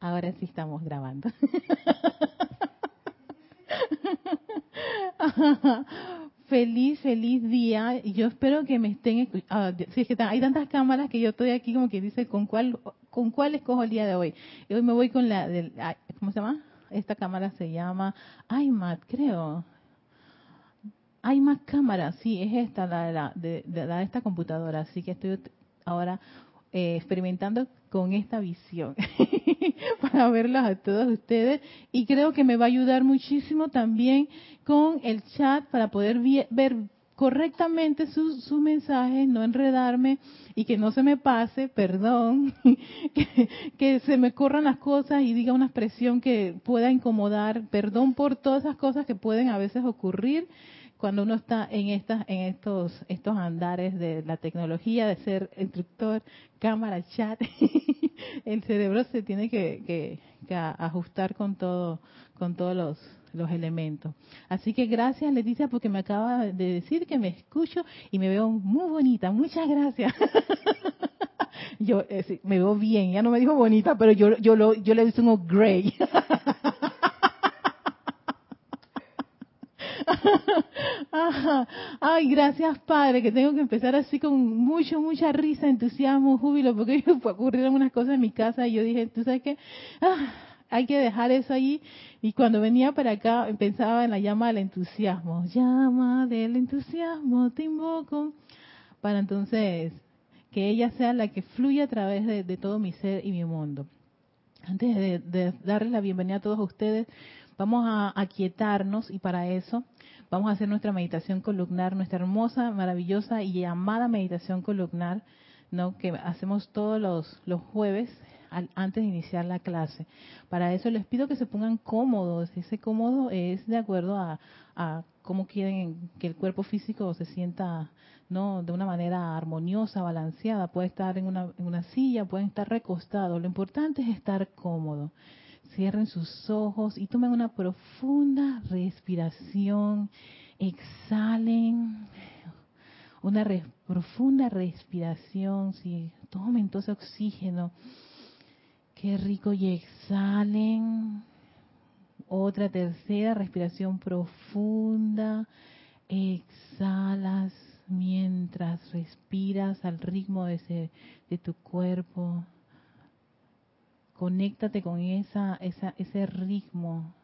Ahora sí estamos grabando. feliz, feliz día. Yo espero que me estén escuchando. Ah, si es que hay tantas cámaras que yo estoy aquí como que dice con cuál, con cuál escojo el día de hoy. Hoy me voy con la del, ¿cómo se llama? Esta cámara se llama iMac, creo. iMac cámara, sí, es esta, la de, la, de, esta computadora. Así que estoy ahora eh, experimentando con esta visión para verlas a todos ustedes. Y creo que me va a ayudar muchísimo también con el chat para poder ver correctamente sus, mensajes, no enredarme y que no se me pase, perdón, que, que, se me corran las cosas y diga una expresión que pueda incomodar, perdón por todas esas cosas que pueden a veces ocurrir cuando uno está en estas en estos estos andares de la tecnología de ser instructor cámara chat el cerebro se tiene que, ajustar con todo con todos los los elementos. Así que gracias Leticia porque me acaba de decir que me escucho y me veo muy bonita. Muchas gracias. yo eh, me veo bien, ya no me dijo bonita, pero yo yo lo yo le digo Ay, gracias Padre, que tengo que empezar así con mucho, mucha risa, entusiasmo, júbilo, porque ocurrieron unas cosas en mi casa y yo dije, ¿tú sabes qué? Ah, hay que dejar eso ahí. Y cuando venía para acá pensaba en la llama del entusiasmo. Llama del entusiasmo, te invoco. Para entonces que ella sea la que fluya a través de, todo mi ser y mi mundo. Antes de, de darles la bienvenida a todos ustedes, vamos a aquietarnos y para eso Vamos a hacer nuestra meditación columnar, nuestra hermosa, maravillosa y amada meditación columnar, ¿no? que hacemos todos los, los jueves antes de iniciar la clase. Para eso les pido que se pongan cómodos. Ese cómodo es de acuerdo a, a cómo quieren que el cuerpo físico se sienta no de una manera armoniosa, balanceada. Puede estar en una, en una silla, pueden estar recostados. Lo importante es estar cómodo. Cierren sus ojos y tomen una profunda respiración. Exhalen. Una profunda respiración. Si tomen todo ese oxígeno. Qué rico. Y exhalen. Otra tercera respiración profunda. Exhalas mientras respiras al ritmo de, ese, de tu cuerpo conéctate con esa, esa, ese ritmo,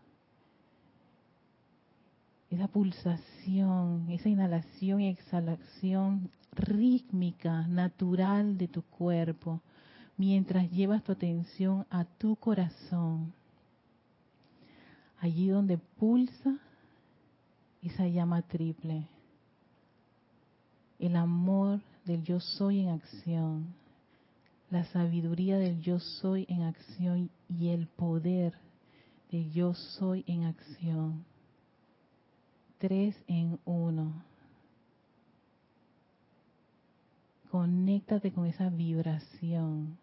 esa pulsación, esa inhalación y exhalación rítmica, natural de tu cuerpo, mientras llevas tu atención a tu corazón, allí donde pulsa esa llama triple, el amor del yo soy en acción la sabiduría del yo soy en acción y el poder de yo soy en acción. Tres en uno. Conéctate con esa vibración.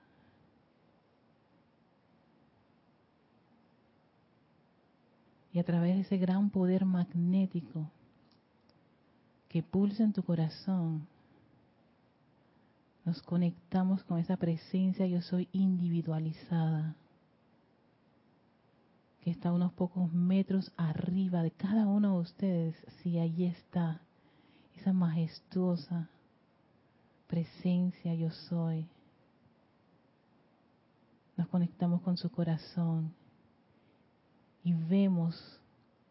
Y a través de ese gran poder magnético que pulsa en tu corazón, nos conectamos con esa presencia yo soy individualizada, que está unos pocos metros arriba de cada uno de ustedes, si allí está esa majestuosa presencia yo soy. Nos conectamos con su corazón y vemos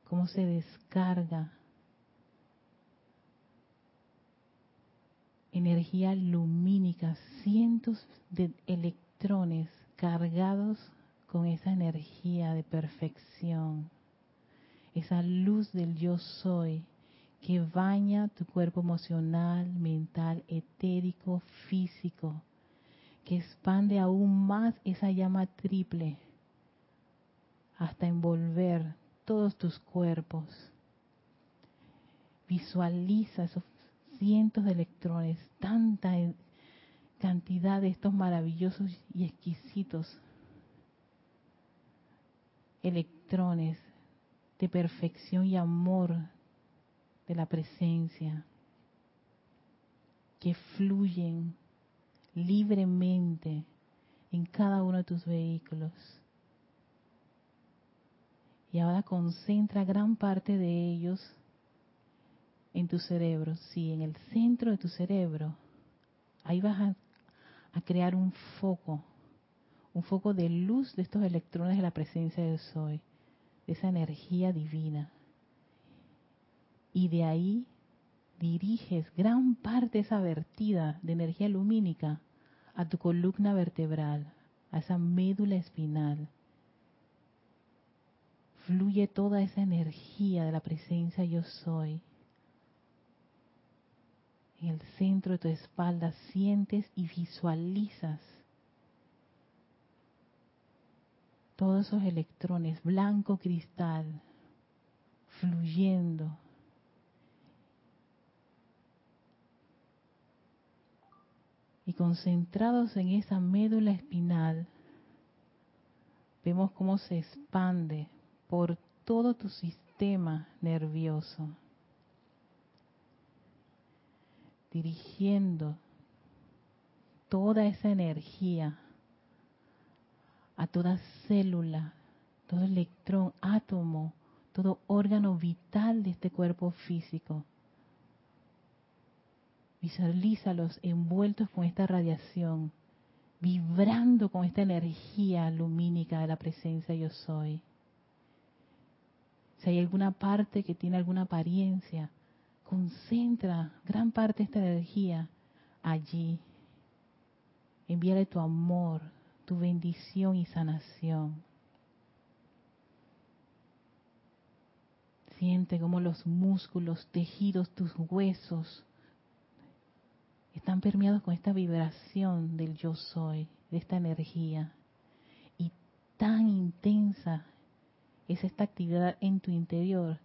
cómo se descarga energía lumínica, cientos de electrones cargados con esa energía de perfección, esa luz del yo soy que baña tu cuerpo emocional, mental, etérico, físico, que expande aún más esa llama triple hasta envolver todos tus cuerpos. Visualiza esos cientos de electrones, tanta cantidad de estos maravillosos y exquisitos electrones de perfección y amor de la presencia que fluyen libremente en cada uno de tus vehículos, Y ahora concentra gran parte de ellos en tu cerebro, sí, en el centro de tu cerebro. Ahí vas a, crear un foco, un foco de luz de estos electrones de la presencia del Soy, de esa energía divina. Y de ahí diriges gran parte de esa vertida de energía lumínica a tu columna vertebral, a esa médula espinal. Fluye toda esa energía de la presencia yo soy. En el centro de tu espalda sientes y visualizas todos esos electrones blanco cristal fluyendo. Y concentrados en esa médula espinal, vemos cómo se expande por todo tu sistema nervioso, dirigiendo toda esa energía a toda célula, todo electrón, átomo, todo órgano vital de este cuerpo físico Visualízalos envueltos con esta radiación, vibrando con esta energía lumínica de la presencia yo soy. Si hay alguna parte que tiene alguna apariencia, concentra gran parte de esta energía allí. Envíale tu amor, tu bendición y sanación. Siente como los músculos, tejidos, tus huesos, están permeados con esta vibración del yo soy, de esta energía. Y tan intensa es esta actividad en tu interior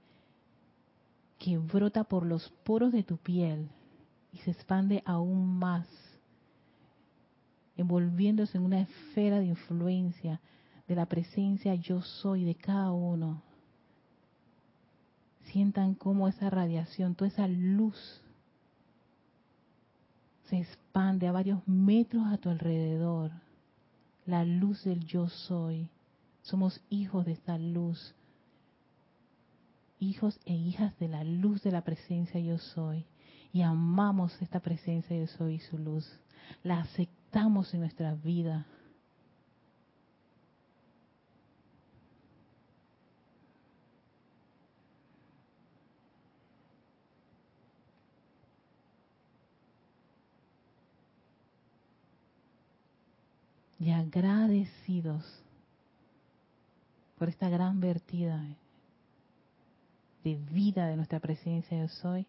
que brota por los poros de tu piel y se expande aún más, envolviéndose en una esfera de influencia de la presencia yo soy de cada uno. Sientan cómo esa radiación, toda esa luz se expande a varios metros a tu alrededor. La luz del yo soy. Somos hijos de esta luz. Hijos e hijas de la luz de la presencia yo soy. Y amamos esta presencia yo soy y su luz. La aceptamos en nuestra vida. y agradecidos por esta gran vertida de vida de nuestra presencia yo soy,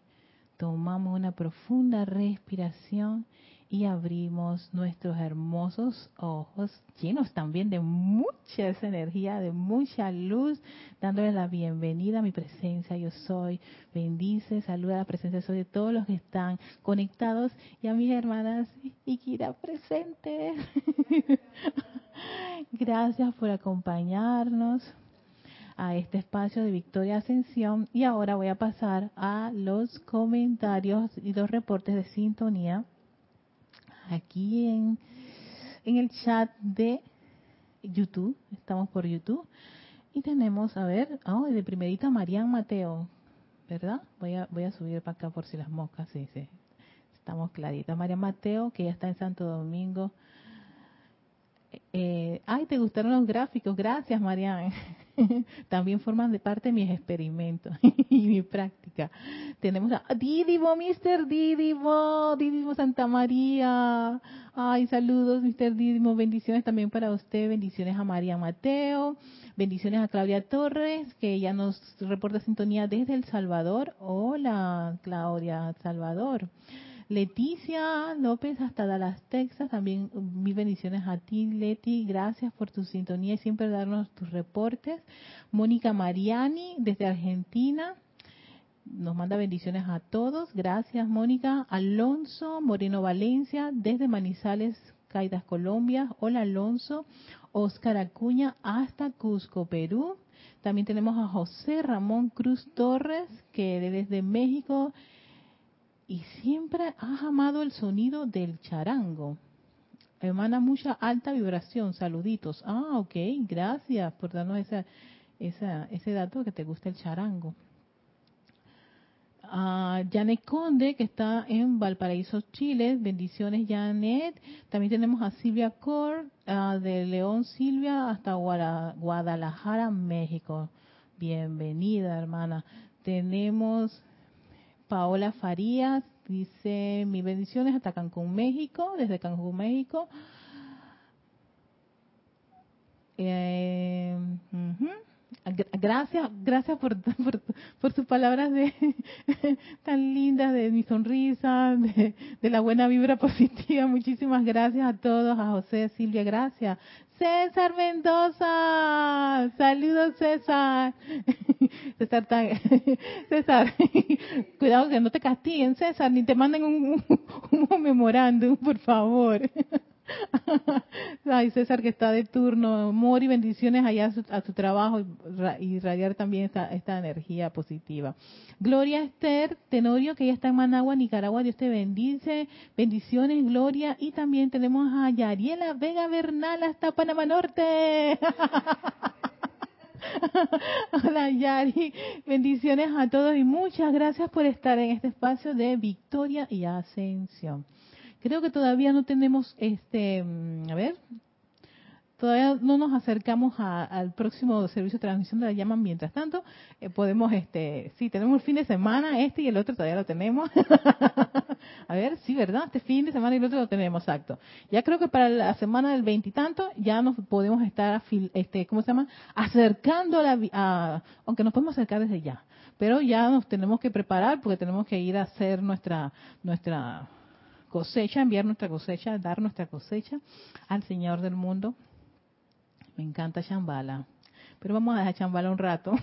tomamos una profunda respiración y abrimos nuestros hermosos ojos, llenos también de mucha energía, de mucha luz, dándole la bienvenida a mi presencia, yo soy. Bendice, saluda a la presencia, soy de todos los que están conectados y a mis hermanas y Kira presentes. Gracias por acompañarnos a este espacio de Victoria Ascensión y ahora voy a pasar a los comentarios y los reportes de sintonía aquí en, en el chat de YouTube, estamos por YouTube, y tenemos, a ver, oh, de primerita Marian Mateo, ¿verdad? Voy a, voy a subir para acá por si las moscas, sí, sí, estamos claritas. Marian Mateo, que ya está en Santo Domingo. Eh, ay, ¿te gustaron los gráficos? Gracias, Marian. también forman de parte de mis experimentos y mi práctica. Tenemos a Didimo, Mr. Didimo, Didimo Santa María. Ay, saludos, Mr. Didimo. Bendiciones también para usted. Bendiciones a María Mateo. Bendiciones a Claudia Torres, que ya nos reporta sintonía desde El Salvador. Hola, Claudia, Salvador. Leticia López hasta Dallas, Texas, también mil bendiciones a ti, Leti, gracias por tu sintonía y siempre darnos tus reportes. Mónica Mariani desde Argentina, nos manda bendiciones a todos, gracias Mónica. Alonso Moreno Valencia desde Manizales, Caidas, Colombia, hola Alonso. Oscar Acuña hasta Cusco, Perú. También tenemos a José Ramón Cruz Torres, que desde México y siempre has amado el sonido del charango. Emana mucha alta vibración. Saluditos. Ah, ok. Gracias por darnos esa, ese dato que te gusta el charango. A Janet Conde, que está en Valparaíso, Chile. Bendiciones, Janet. También tenemos a Silvia Cor, de León Silvia, hasta Guadalajara, México. Bienvenida, hermana. Tenemos Paola Farías, dice, mis bendiciones hasta Cancún, México, desde Cancún, México. Eh, Gracias, gracias por, por, sus palabras de, tan lindas, de mi sonrisa, de, la buena vibra positiva. Muchísimas gracias a todos, a José, Silvia, gracias. César Mendoza, saludos César. César, César, cuidado que no te castiguen César, ni te manden un, un memorándum, por favor. Ay, César que está de turno, amor y bendiciones allá a su, trabajo y radiar también esta, esta, energía positiva. Gloria Esther Tenorio, que ya está en Managua, Nicaragua, Dios te bendice, bendiciones, Gloria, y también tenemos a Yariela Vega Bernal hasta Panamá Norte. Hola Yari, bendiciones a todos y muchas gracias por estar en este espacio de victoria y ascensión. Creo que todavía no tenemos, este, mm, a ver, todavía no nos acercamos al próximo servicio de transmisión de la llama. Mientras tanto, eh, podemos, este, sí, tenemos el fin de semana, este y el otro todavía lo tenemos. a ver, sí, ¿verdad? Este fin de semana y el otro lo tenemos, exacto. Ya creo que para la semana del veintitanto ya nos podemos estar, este, ¿cómo se llama? Acercando a, a, aunque nos podemos acercar desde ya. Pero ya nos tenemos que preparar porque tenemos que ir a hacer nuestra, nuestra cosecha, enviar nuestra cosecha, dar nuestra cosecha al Señor del mundo. Me encanta Chambala. Pero vamos a dejar Chambala un rato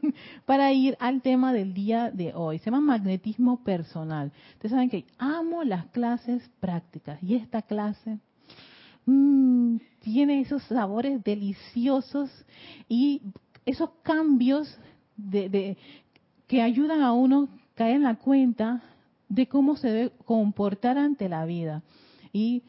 para ir al tema del día de hoy. Se llama magnetismo personal. Ustedes saben que amo las clases prácticas y esta clase mmm, tiene esos sabores deliciosos y esos cambios de, que ayudan a uno caer en la cuenta de cómo se debe comportar ante la vida. Y,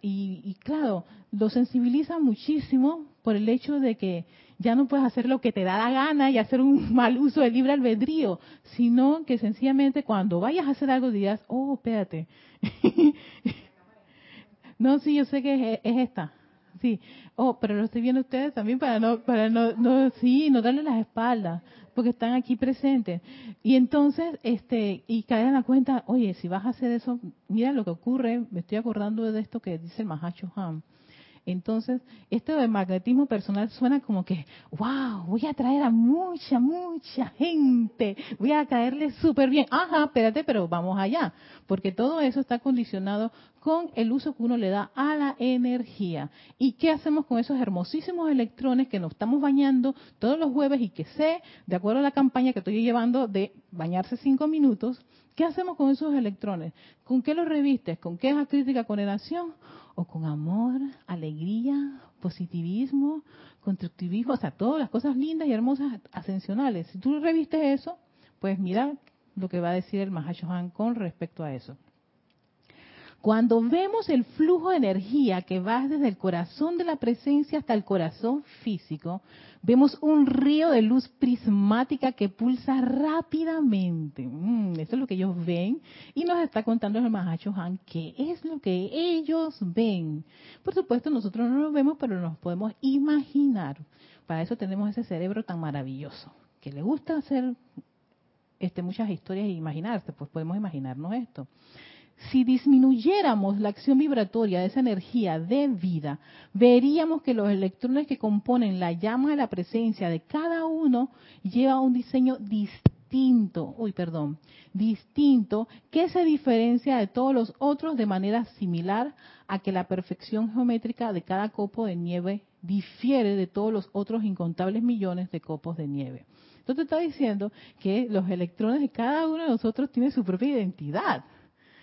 y, claro, lo sensibiliza muchísimo por el hecho de que ya no puedes hacer lo que te da la gana y hacer un mal uso del libre albedrío, sino que sencillamente cuando vayas a hacer algo digas, oh, espérate. no, sí, yo sé que es, es esta. Sí, oh, pero lo estoy viendo ustedes también para no, para no, no, sí, no darle las espaldas porque están aquí presentes. Y entonces, este, y caer en la cuenta, oye, si vas a hacer eso, mira lo que ocurre, me estoy acordando de esto que dice el Mahacho Ham. Entonces, esto magnetismo personal suena como que, wow, voy a traer a mucha, mucha gente, voy a caerle súper bien. Ajá, espérate, pero vamos allá, porque todo eso está condicionado con el uso que uno le da a la energía. ¿Y qué hacemos con esos hermosísimos electrones que nos estamos bañando todos los jueves y que sé, de acuerdo a la campaña que estoy llevando de bañarse cinco minutos, ¿qué hacemos con esos electrones? ¿Con qué los revistes? ¿Con es crítica, condenación? ¿O con amor, alegría, positivismo, constructivismo? O sea, todas las cosas lindas y hermosas ascensionales. Si tú revistes eso, pues mira lo que va a decir el Mahashohan con respecto a eso. Cuando vemos el flujo de energía que va desde el corazón de la presencia hasta el corazón físico, vemos un río de luz prismática que pulsa rápidamente. Mm, eso es lo que ellos ven. Y nos está contando el Mahacho Han qué es lo que ellos ven. Por supuesto, nosotros no lo vemos, pero nos podemos imaginar. Para eso tenemos ese cerebro tan maravilloso, que le gusta hacer este, muchas historias e imaginarse. Pues podemos imaginarnos esto si disminuyéramos la acción vibratoria de esa energía de vida, veríamos que los electrones que componen la llama de la presencia de cada uno lleva un diseño distinto, uy, perdón, distinto, que se diferencia de todos los otros de manera similar a que la perfección geométrica de cada copo de nieve difiere de todos los otros incontables millones de copos de nieve. Entonces está diciendo que los electrones de cada uno de nosotros tienen su propia identidad.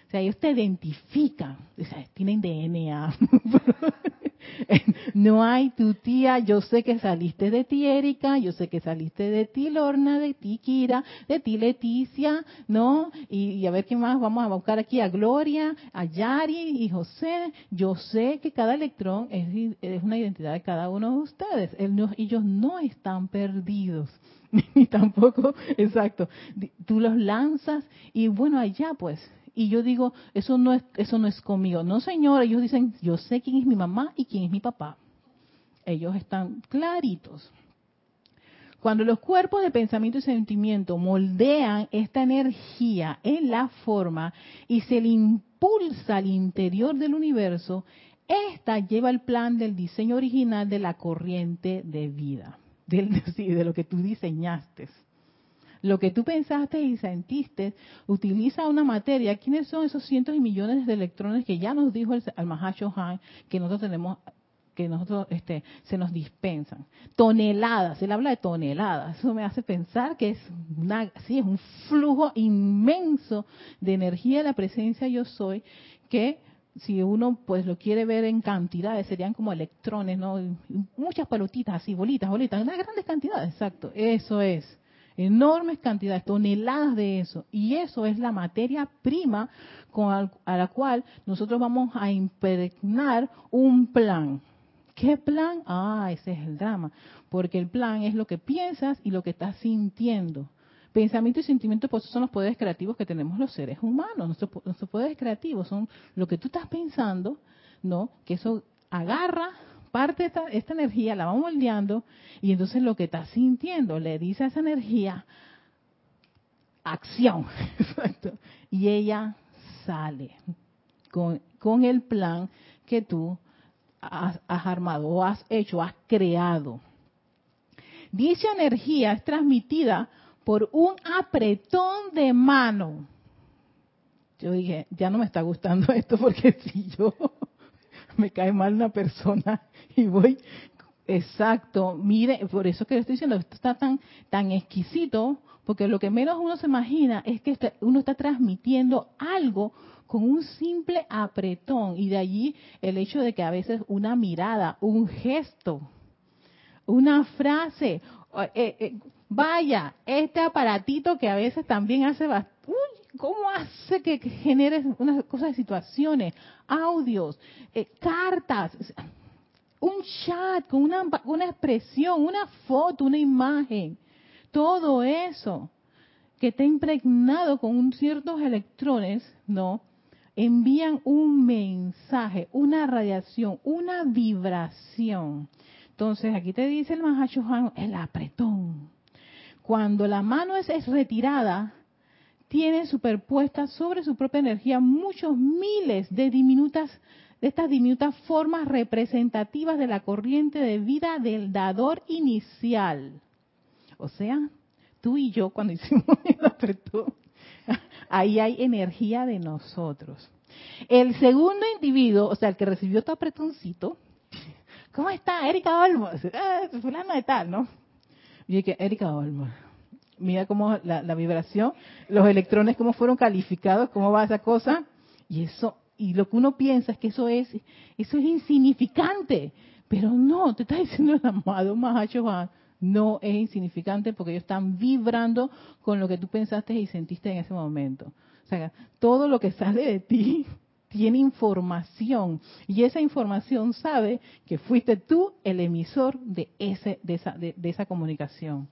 O sea, ellos te identifican, o sea, tienen DNA. no hay tu tía, yo sé que saliste de ti Erika, yo sé que saliste de ti Lorna, de ti Kira, de ti Leticia, ¿no? Y, a ver qué más, vamos a buscar aquí a Gloria, a Yari y José. Yo sé que cada electrón es, es una identidad de cada uno de ustedes. ellos no están perdidos. Ni tampoco, exacto. Tú los lanzas y bueno, allá pues, y yo digo, eso no es eso no es conmigo. No, señor, ellos dicen, yo sé quién es mi mamá y quién es mi papá. Ellos están claritos. Cuando los cuerpos de pensamiento y sentimiento moldean esta energía en la forma y se le impulsa al interior del universo, esta lleva el plan del diseño original de la corriente de vida, de lo que tú diseñaste lo que tú pensaste y sentiste, utiliza una materia. ¿Quiénes son esos cientos y millones de electrones que ya nos dijo el, el Han que nosotros tenemos que nosotros este, se nos dispensan. Toneladas, él habla de toneladas. Eso me hace pensar que es una, sí, es un flujo inmenso de energía de la presencia yo soy que si uno pues lo quiere ver en cantidades serían como electrones, ¿no? Muchas pelotitas así, bolitas, bolitas, unas grandes cantidades, exacto. Eso es enormes cantidades, toneladas de eso. Y eso es la materia prima con a la cual nosotros vamos a impregnar un plan. ¿Qué plan? Ah, ese es el drama. Porque el plan es lo que piensas y lo que estás sintiendo. Pensamiento y sentimiento pues, son los poderes creativos que tenemos los seres humanos. Nuestros, nuestros poderes creativos son lo que tú estás pensando, ¿no? Que eso agarra parte esta, esta energía, la va moldeando y entonces lo que está sintiendo le dice a esa energía, acción. Y ella sale con, con el plan que tú has, has, armado o has hecho, has creado. Dicha energía es transmitida por un apretón de mano. Yo dije, ya no me está gustando esto porque si yo me cae mal una persona y voy, exacto, mire, por eso que le estoy diciendo, esto está tan, tan exquisito, porque lo que menos uno se imagina es que este, uno está transmitiendo algo con un simple apretón y de allí el hecho de que a veces una mirada, un gesto, una frase, eh, eh, vaya, este aparatito que a veces también hace bastante, ¿Cómo hace que genere unas cosas de situaciones, audios, eh, cartas, un chat con una, una expresión, una foto, una imagen? Todo eso que está impregnado con ciertos electrones, ¿no? Envían un mensaje, una radiación, una vibración. Entonces, aquí te dice el Mahashohan, el apretón. Cuando la mano es, es retirada, tiene superpuestas sobre su propia energía muchos miles de diminutas de estas diminutas formas representativas de la corriente de vida del dador inicial. O sea, tú y yo cuando hicimos el apretón, ahí hay energía de nosotros. El segundo individuo, o sea, el que recibió tu apretoncito, ¿cómo está? Erika Olmos, ah, fulano de tal, ¿no? Y dije, Erika Olmos, mira cómo la, vibración, los electrones cómo fueron calificados, cómo va esa cosa, y eso, y lo que uno piensa es que eso es, eso es insignificante, pero no, te está diciendo el amado Mahacho no es insignificante porque ellos están vibrando con lo que tú pensaste y sentiste en ese momento. O sea, todo lo que sale de ti tiene información y esa información sabe que fuiste tú el emisor de ese de esa, de esa comunicación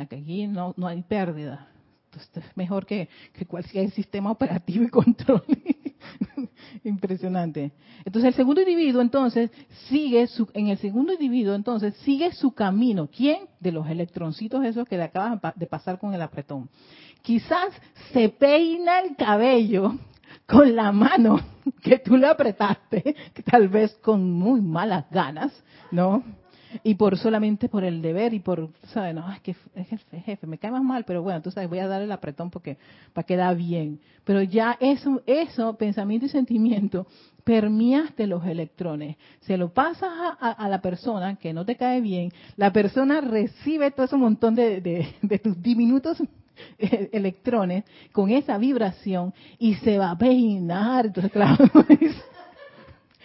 aquí no, no hay pérdida. Entonces, es mejor que, que cualquier sistema operativo y control. Impresionante. Entonces, el segundo individuo, entonces, sigue su, en el segundo individuo, entonces, sigue su camino. ¿Quién? De los electroncitos esos que le acaban de pasar con el apretón. Quizás se peina el cabello con la mano que tú le apretaste, tal vez con muy malas ganas, ¿no? Y por solamente por el deber y por, ¿sabes? No, es que es el jefe, me cae más mal, pero bueno, tú sabes, voy a darle el apretón porque para quedar bien. Pero ya eso, eso, pensamiento y sentimiento, permeaste los electrones. Se lo pasas a, la persona que no te cae bien, la persona recibe todo ese montón de, de, tus diminutos electrones con esa vibración y se va a peinar. Entonces, claro,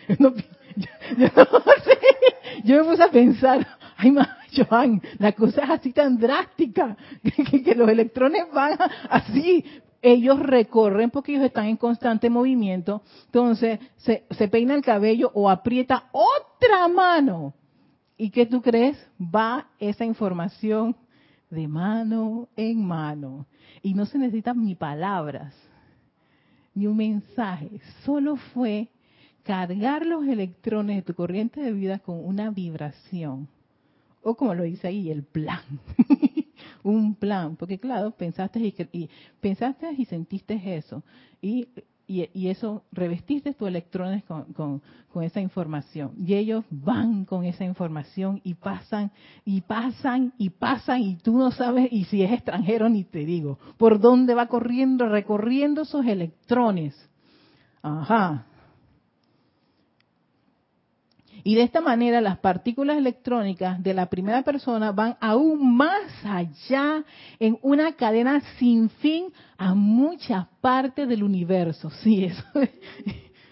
no, yo, me puse a pensar, ay, ma, Joan, la cosa es así tan drástica, que, los electrones van así, ellos recorren porque ellos están en constante movimiento, entonces se, se peina el cabello o aprieta otra mano. ¿Y qué tú crees? Va esa información de mano en mano. Y no se necesitan ni palabras, ni un mensaje. Solo fue cargar los electrones de tu corriente de vida con una vibración. O como lo dice ahí, el plan. un plan. Porque claro, pensaste y, y, pensaste y sentiste eso. Y y, eso revestiste tus electrones con, esa información. Y ellos van con esa información y pasan y pasan y pasan y tú no sabes, y si es extranjero ni te digo, por dónde va corriendo, recorriendo esos electrones. Ajá. Y de esta manera las partículas electrónicas de la primera persona van aún más allá en una cadena sin fin a muchas partes del universo. Sí, eso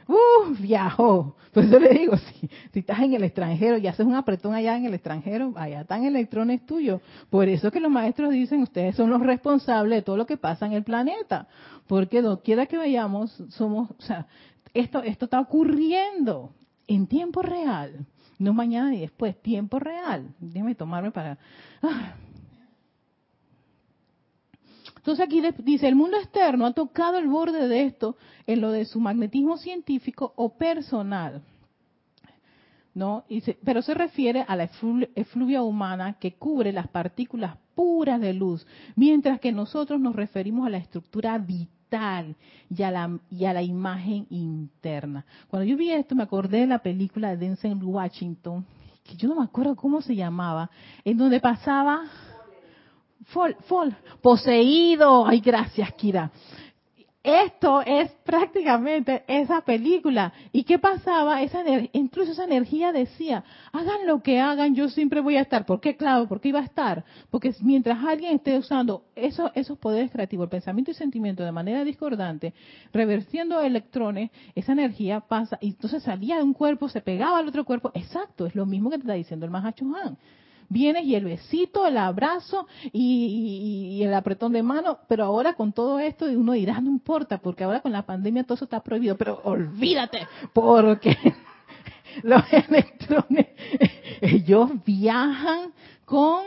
Uh, viajó. Pues yo le digo, si, si estás en el extranjero y haces un apretón allá en el extranjero, allá están electrones tuyos. Por eso que los maestros dicen, ustedes son los responsables de todo lo que pasa en el planeta. Porque quiera que vayamos, somos, o sea, esto, esto está ocurriendo en tiempo real, no mañana y después, tiempo real. Déjame tomarme para... Ah. Entonces aquí dice, el mundo externo ha tocado el borde de esto en lo de su magnetismo científico o personal. ¿no? pero se refiere a la efluvia humana que cubre las partículas puras de luz, mientras que nosotros nos referimos a la estructura vital y a la, y a la imagen interna. Cuando yo vi esto me acordé de la película de Denzel Washington, que yo no me acuerdo cómo se llamaba, en donde pasaba... Fol, fol, poseído, ay gracias Kira, esto es prácticamente esa película. ¿Y qué pasaba? Esa, incluso esa energía decía, hagan lo que hagan, yo siempre voy a estar. ¿Por qué, claro? ¿Por qué iba a estar? Porque mientras alguien esté usando esos, esos poderes creativos, el pensamiento y sentimiento de manera discordante, reversiendo electrones, esa energía pasa, y entonces salía de un cuerpo, se pegaba al otro cuerpo. Exacto, es lo mismo que te está diciendo el Mahachohan vienes y el besito, el abrazo y, el apretón de mano, pero ahora con todo esto uno dirá, no importa, porque ahora con la pandemia todo eso está prohibido, pero olvídate, porque los electrones, ellos viajan con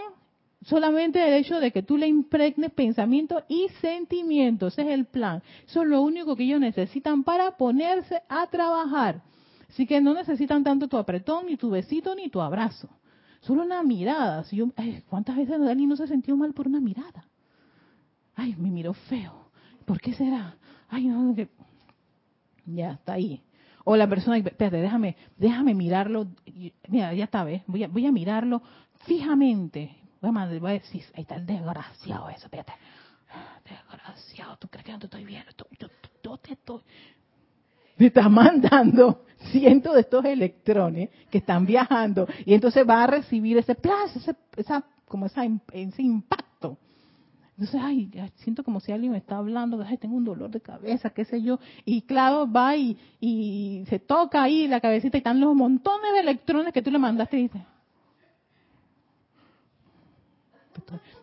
solamente el hecho de que tú le impregnes pensamiento y sentimiento, ese es el plan, eso es lo único que ellos necesitan para ponerse a trabajar. Así que no necesitan tanto tu apretón, ni tu besito, ni tu abrazo. Solo una mirada. Si yo, ¿Cuántas veces Dani no se sintió mal por una mirada? Ay, me miró feo. ¿Por qué será? Ay, no, que... ya está ahí. O la persona, espérate, déjame, déjame mirarlo. Mira, ya está, ¿ves? Voy a, voy a mirarlo fijamente. Voy a, decir, ahí está el desgraciado eso, espérate. Desgraciado, ¿tú crees que no te estoy viendo? Yo te estoy... Me está mandando cientos de estos electrones que están viajando y entonces va a recibir ese ese, esa, como esa, ese impacto. Entonces, ay, siento como si alguien me está hablando, ay, tengo un dolor de cabeza, qué sé yo. Y claro, va y, y se toca ahí la cabecita y están los montones de electrones que tú le mandaste y dices,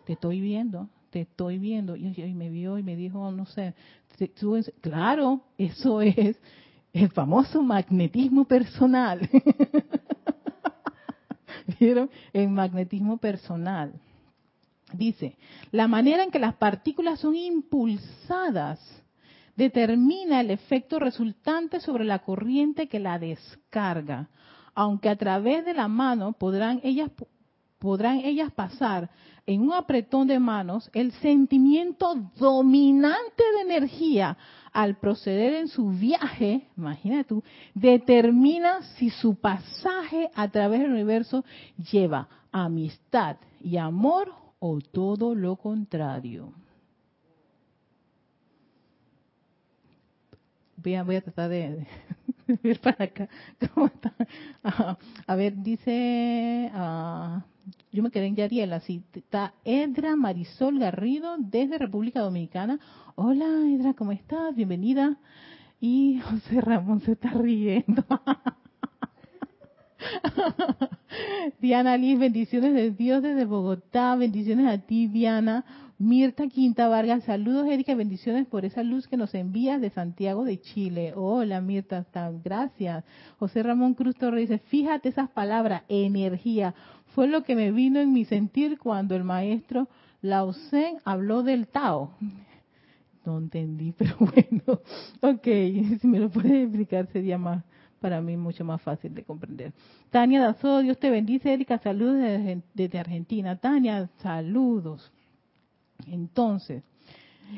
te estoy, viendo, te estoy viendo. Y, y, me vio y me dijo, no sé, claro, eso es el famoso magnetismo personal. ¿Vieron? El magnetismo personal. Dice, la manera en que las partículas son impulsadas determina el efecto resultante sobre la corriente que la descarga, aunque a través de la mano podrán ellas podrán ellas pasar en un apretón de manos el sentimiento dominante de energía al proceder en su viaje, imagínate tú, determina si su pasaje a través del universo lleva amistad y amor o todo lo contrario. Voy a, voy a tratar de, ver para acá cómo está. a ver, dice, ah, yo me quedé en Yariel, así está Edra Marisol Garrido desde República Dominicana. Hola Edra, ¿cómo estás? Bienvenida. Y José Ramón se está riendo. Diana Liz, bendiciones de Dios desde Bogotá, bendiciones a ti, Diana. Mirta Quinta Vargas, saludos Erika, bendiciones por esa luz que nos envías de Santiago de Chile. Hola Mirta, gracias. José Ramón Cruz Torres dice, fíjate esas palabras, energía, fue lo que me vino en mi sentir cuando el maestro Lao Tse habló del Tao. No entendí, pero bueno, ok, si me lo puedes explicar sería más para mí mucho más fácil de comprender. Tania Dazo, Dios te bendice, Erika, saludos desde Argentina. Tania, saludos. Entonces,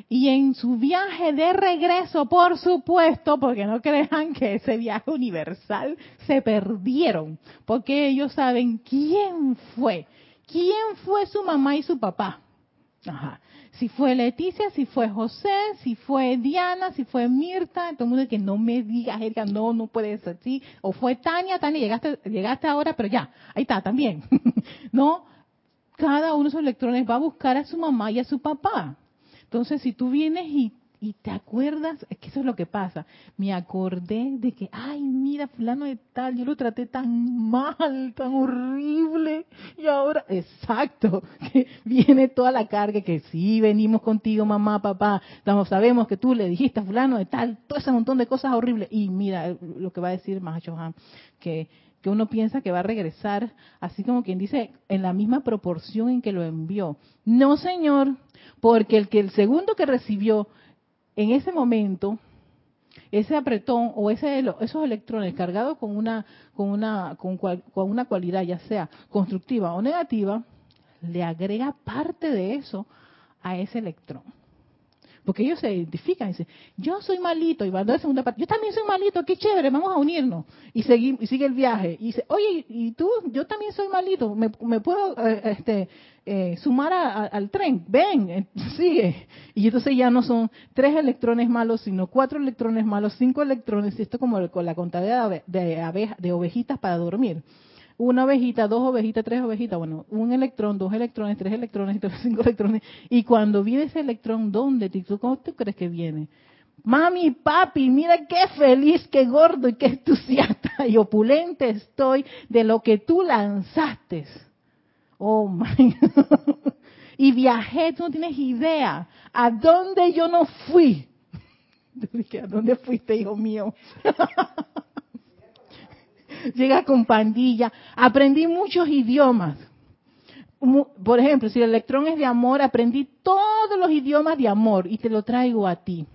y en su viaje de regreso, por supuesto, porque no crean que ese viaje universal se perdieron, porque ellos saben quién fue, quién fue su mamá y su papá. Ajá. Si fue Leticia, si fue José, si fue Diana, si fue Mirta, todo el mundo que no me digas, Erika, no, no puede ser así. O fue Tania, Tania, llegaste, llegaste ahora, pero ya, ahí está, también. no, cada uno de esos electrones va a buscar a su mamá y a su papá. Entonces, si tú vienes y, te acuerdas, es que eso es lo que pasa. Me acordé de que, ay, mira, fulano de tal, yo lo traté tan mal, tan horrible. Y ahora, exacto, que viene toda la carga que sí, venimos contigo, mamá, papá. Estamos, sabemos que tú le dijiste a fulano de tal, todo ese montón de cosas horribles. Y mira lo que va a decir Mahachohan, que que uno piensa que va a regresar, así como quien dice, en la misma proporción en que lo envió. No, señor, porque el que el segundo que recibió en ese momento ese apretón o ese esos electrones cargados con una con una con, con una cualidad ya sea constructiva o negativa le agrega parte de eso a ese electrón porque ellos se identifican y dicen, yo soy malito, y van a la segunda parte, yo también soy malito, qué chévere, vamos a unirnos. Y, sigue, y sigue el viaje. Y dice, oye, ¿y tú? Yo también soy malito, ¿me, puedo eh, este, eh, sumar al tren? Ven, eh, sigue. Y entonces ya no son tres electrones malos, sino cuatro electrones malos, cinco electrones, y esto como con la contabilidad de, de ovejitas para dormir una ovejita, dos ovejitas, tres ovejitas, bueno, un electrón, dos electrones, tres electrones, cinco electrones. Y cuando viene ese electrón, ¿dónde? ¿Tú, ¿Cómo tú crees que viene? Mami, papi, mira qué feliz, qué gordo y qué entusiasta y opulente estoy de lo que tú lanzaste. Oh my. y viajé, tú no tienes idea. ¿A dónde yo no fui? ¿a dónde fuiste, hijo mío? llega con pandilla. Aprendí muchos idiomas. Por ejemplo, si el electrón es de amor, aprendí todos los idiomas de amor y te lo traigo a ti.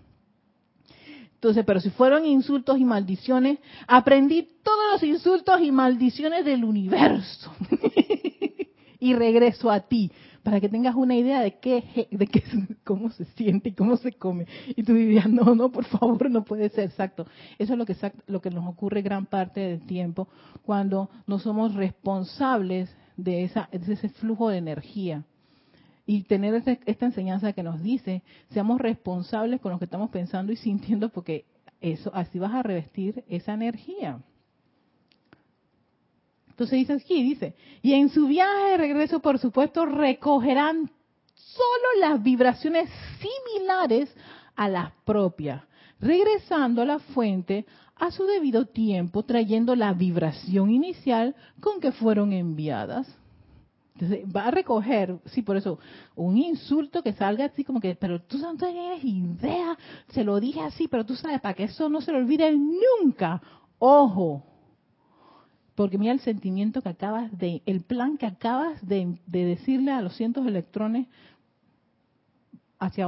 Entonces, pero si fueron insultos y maldiciones, aprendí todos los insultos y maldiciones del universo. y regreso a ti para que tengas una idea de qué, de qué, cómo se siente y cómo se come. Y tú dirías, no, no, por favor, no puede ser exacto. Eso es lo que, lo que nos ocurre gran parte del tiempo cuando no somos responsables de, esa, ese flujo de energía. Y tener esta enseñanza que nos dice, seamos responsables con lo que estamos pensando y sintiendo porque eso así vas a revestir esa energía. Entonces dice aquí, dice, y en su viaje de regreso, por supuesto, recogerán solo las vibraciones similares a las propias, regresando a la fuente a su debido tiempo, trayendo la vibración inicial con que fueron enviadas. Entonces va a recoger, sí, por eso, un insulto que salga así como que, pero tú no tienes idea, se lo dije así, pero tú sabes, para que eso no se lo olvide nunca. Ojo, porque mira el sentimiento que acabas de, el plan que acabas de, decirle a los cientos de electrones hacia,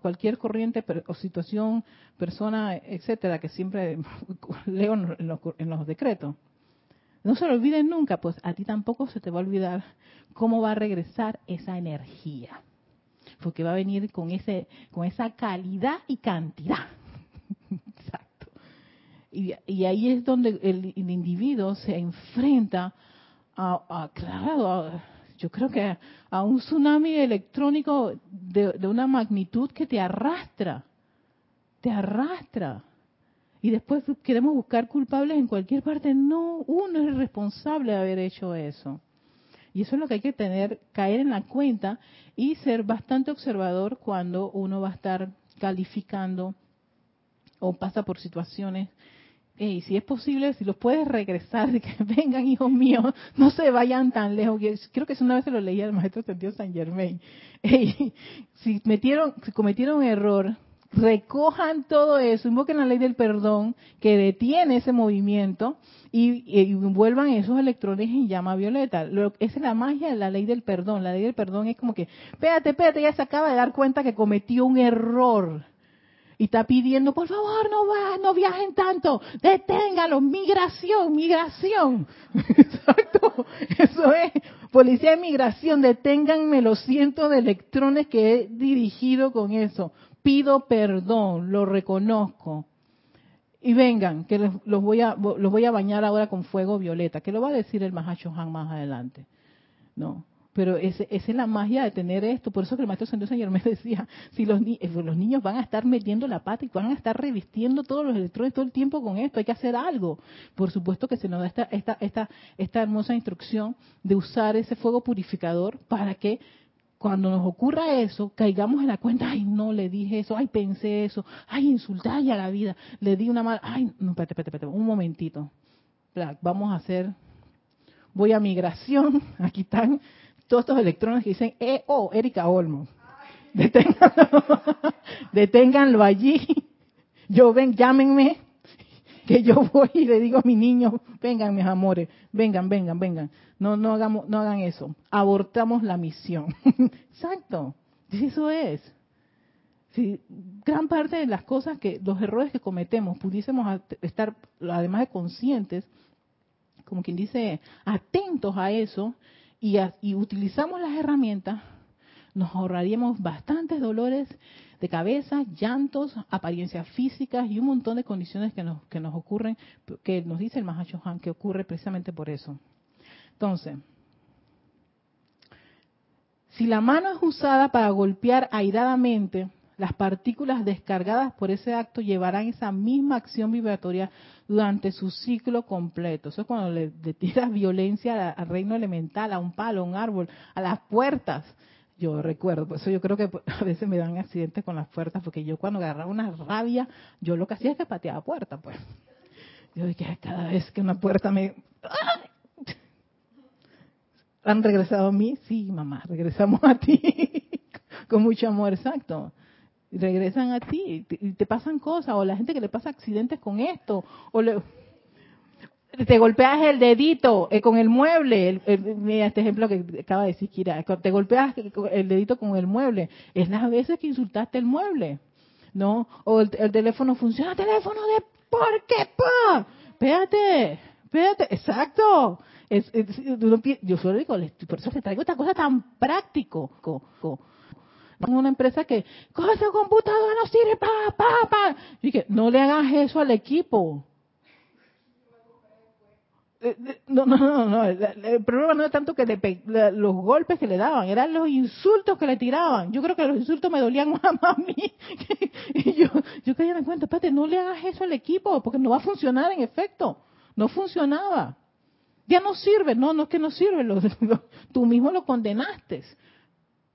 cualquier corriente o situación, persona, etcétera, que siempre leo en los, en los decretos. No se lo olviden nunca, pues a ti tampoco se te va a olvidar cómo va a regresar esa energía. Porque va a venir con ese, con esa calidad y cantidad. Y, ahí es donde el, individuo se enfrenta a, claro, yo creo que a un tsunami electrónico de, una magnitud que te arrastra, te arrastra. Y después queremos buscar culpables en cualquier parte. No, uno es responsable de haber hecho eso. Y eso es lo que hay que tener, caer en la cuenta y ser bastante observador cuando uno va a estar calificando o pasa por situaciones hey, si es posible, si los puedes regresar, que vengan, hijos míos, no se vayan tan lejos. Creo que es una vez se lo leía el maestro Santiago San Germain. si metieron, si cometieron un error, recojan todo eso, invoquen la ley del perdón que detiene ese movimiento y, envuelvan esos electrones en llama violeta. esa es la magia de la ley del perdón. La ley del perdón es como que, espérate, espérate, ya se acaba de dar cuenta que cometió un error y está pidiendo, por favor, no va, no viajen tanto, deténgalo, migración, migración. Exacto, eso es, policía de migración, deténganme los cientos de electrones que he dirigido con eso. Pido perdón, lo reconozco. Y vengan, que los voy a, los voy a bañar ahora con fuego violeta, que lo va a decir el Mahacho Han más adelante. No, pero esa es la magia de tener esto. Por eso que el maestro San Ayer me decía, si los, eh, los niños van a estar metiendo la pata y van a estar revistiendo todos los electrones todo el tiempo con esto, hay que hacer algo. Por supuesto que se nos da esta, esta, esta, esta hermosa instrucción de usar ese fuego purificador para que cuando nos ocurra eso, caigamos en la cuenta, ay, no le dije eso, ay, pensé eso, ay, insulté a la vida, le di una mala, ay, no, espérate, espérate, espérate, un momentito. Vamos a hacer, voy a migración, aquí están todos estos electrones que dicen E o Erika Olmo. Deténganlo, deténganlo allí. Yo ven, llámenme, que yo voy y le digo a mi niño, vengan mis amores, vengan, vengan, vengan. No, no hagamos, no hagan eso. Abortamos la misión. Exacto. Eso es. Si gran parte de las cosas que, los errores que cometemos, pudiésemos estar, además de conscientes, como quien dice, atentos a eso, y, utilizamos las herramientas, nos ahorraríamos bastantes dolores de cabeza, llantos, apariencias físicas y un montón de condiciones que nos, que nos ocurren, que nos dice el Mahacho Han, que ocurre precisamente por eso. Entonces, si la mano es usada para golpear airadamente, las partículas descargadas por ese acto llevarán esa misma acción vibratoria durante su ciclo completo. Eso es cuando le, tiras violencia al reino elemental, a un palo, a un árbol, a las puertas. Yo recuerdo, por eso yo creo que a veces me dan accidentes con las puertas, porque yo cuando agarraba una rabia, yo lo que hacía es que pateaba puertas, pues. Yo dije, cada vez que una puerta me... ¿Han regresado a mí? Sí, mamá, regresamos a ti. con mucho amor, exacto regresan a ti y te, pasan cosas, o la gente que le pasa accidentes con esto, o te golpeas el dedito eh, con el mueble, mira este ejemplo que acaba de decir Kira, te golpeas el dedito con el mueble, es las veces que insultaste el mueble, ¿no? O el, teléfono funciona, teléfono de ¿por qué pa? Espérate, espérate, exacto. yo solo digo, por eso te traigo esta cosa tan práctico una empresa que, coge su computadora, no sirve, pa, pa, pa. Y que no le hagas eso al equipo. Eh, no, no, no, no. El problema no es tanto que los golpes que le daban, eran los insultos que le tiraban. Yo creo que los insultos me dolían más a mí. y yo, yo caía en cuenta, espérate, no le hagas eso al equipo, porque no va a funcionar en efecto. No funcionaba. Ya no sirve, no, no es que no sirve, tú mismo lo condenaste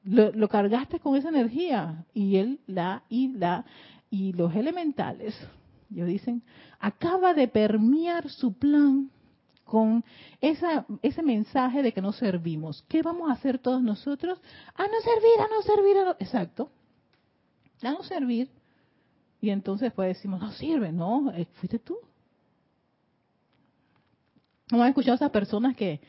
lo, cargaste con esa energía y él la y la y los elementales ellos dicen acaba de permear su plan con esa, ese mensaje de que no servimos. ¿Qué vamos a hacer todos nosotros? A no servir, a no servir, a no... Exacto. A no servir. Y entonces pues decimos, no sirve, no, eh, fuiste tú. ¿No escuchado a esas personas que,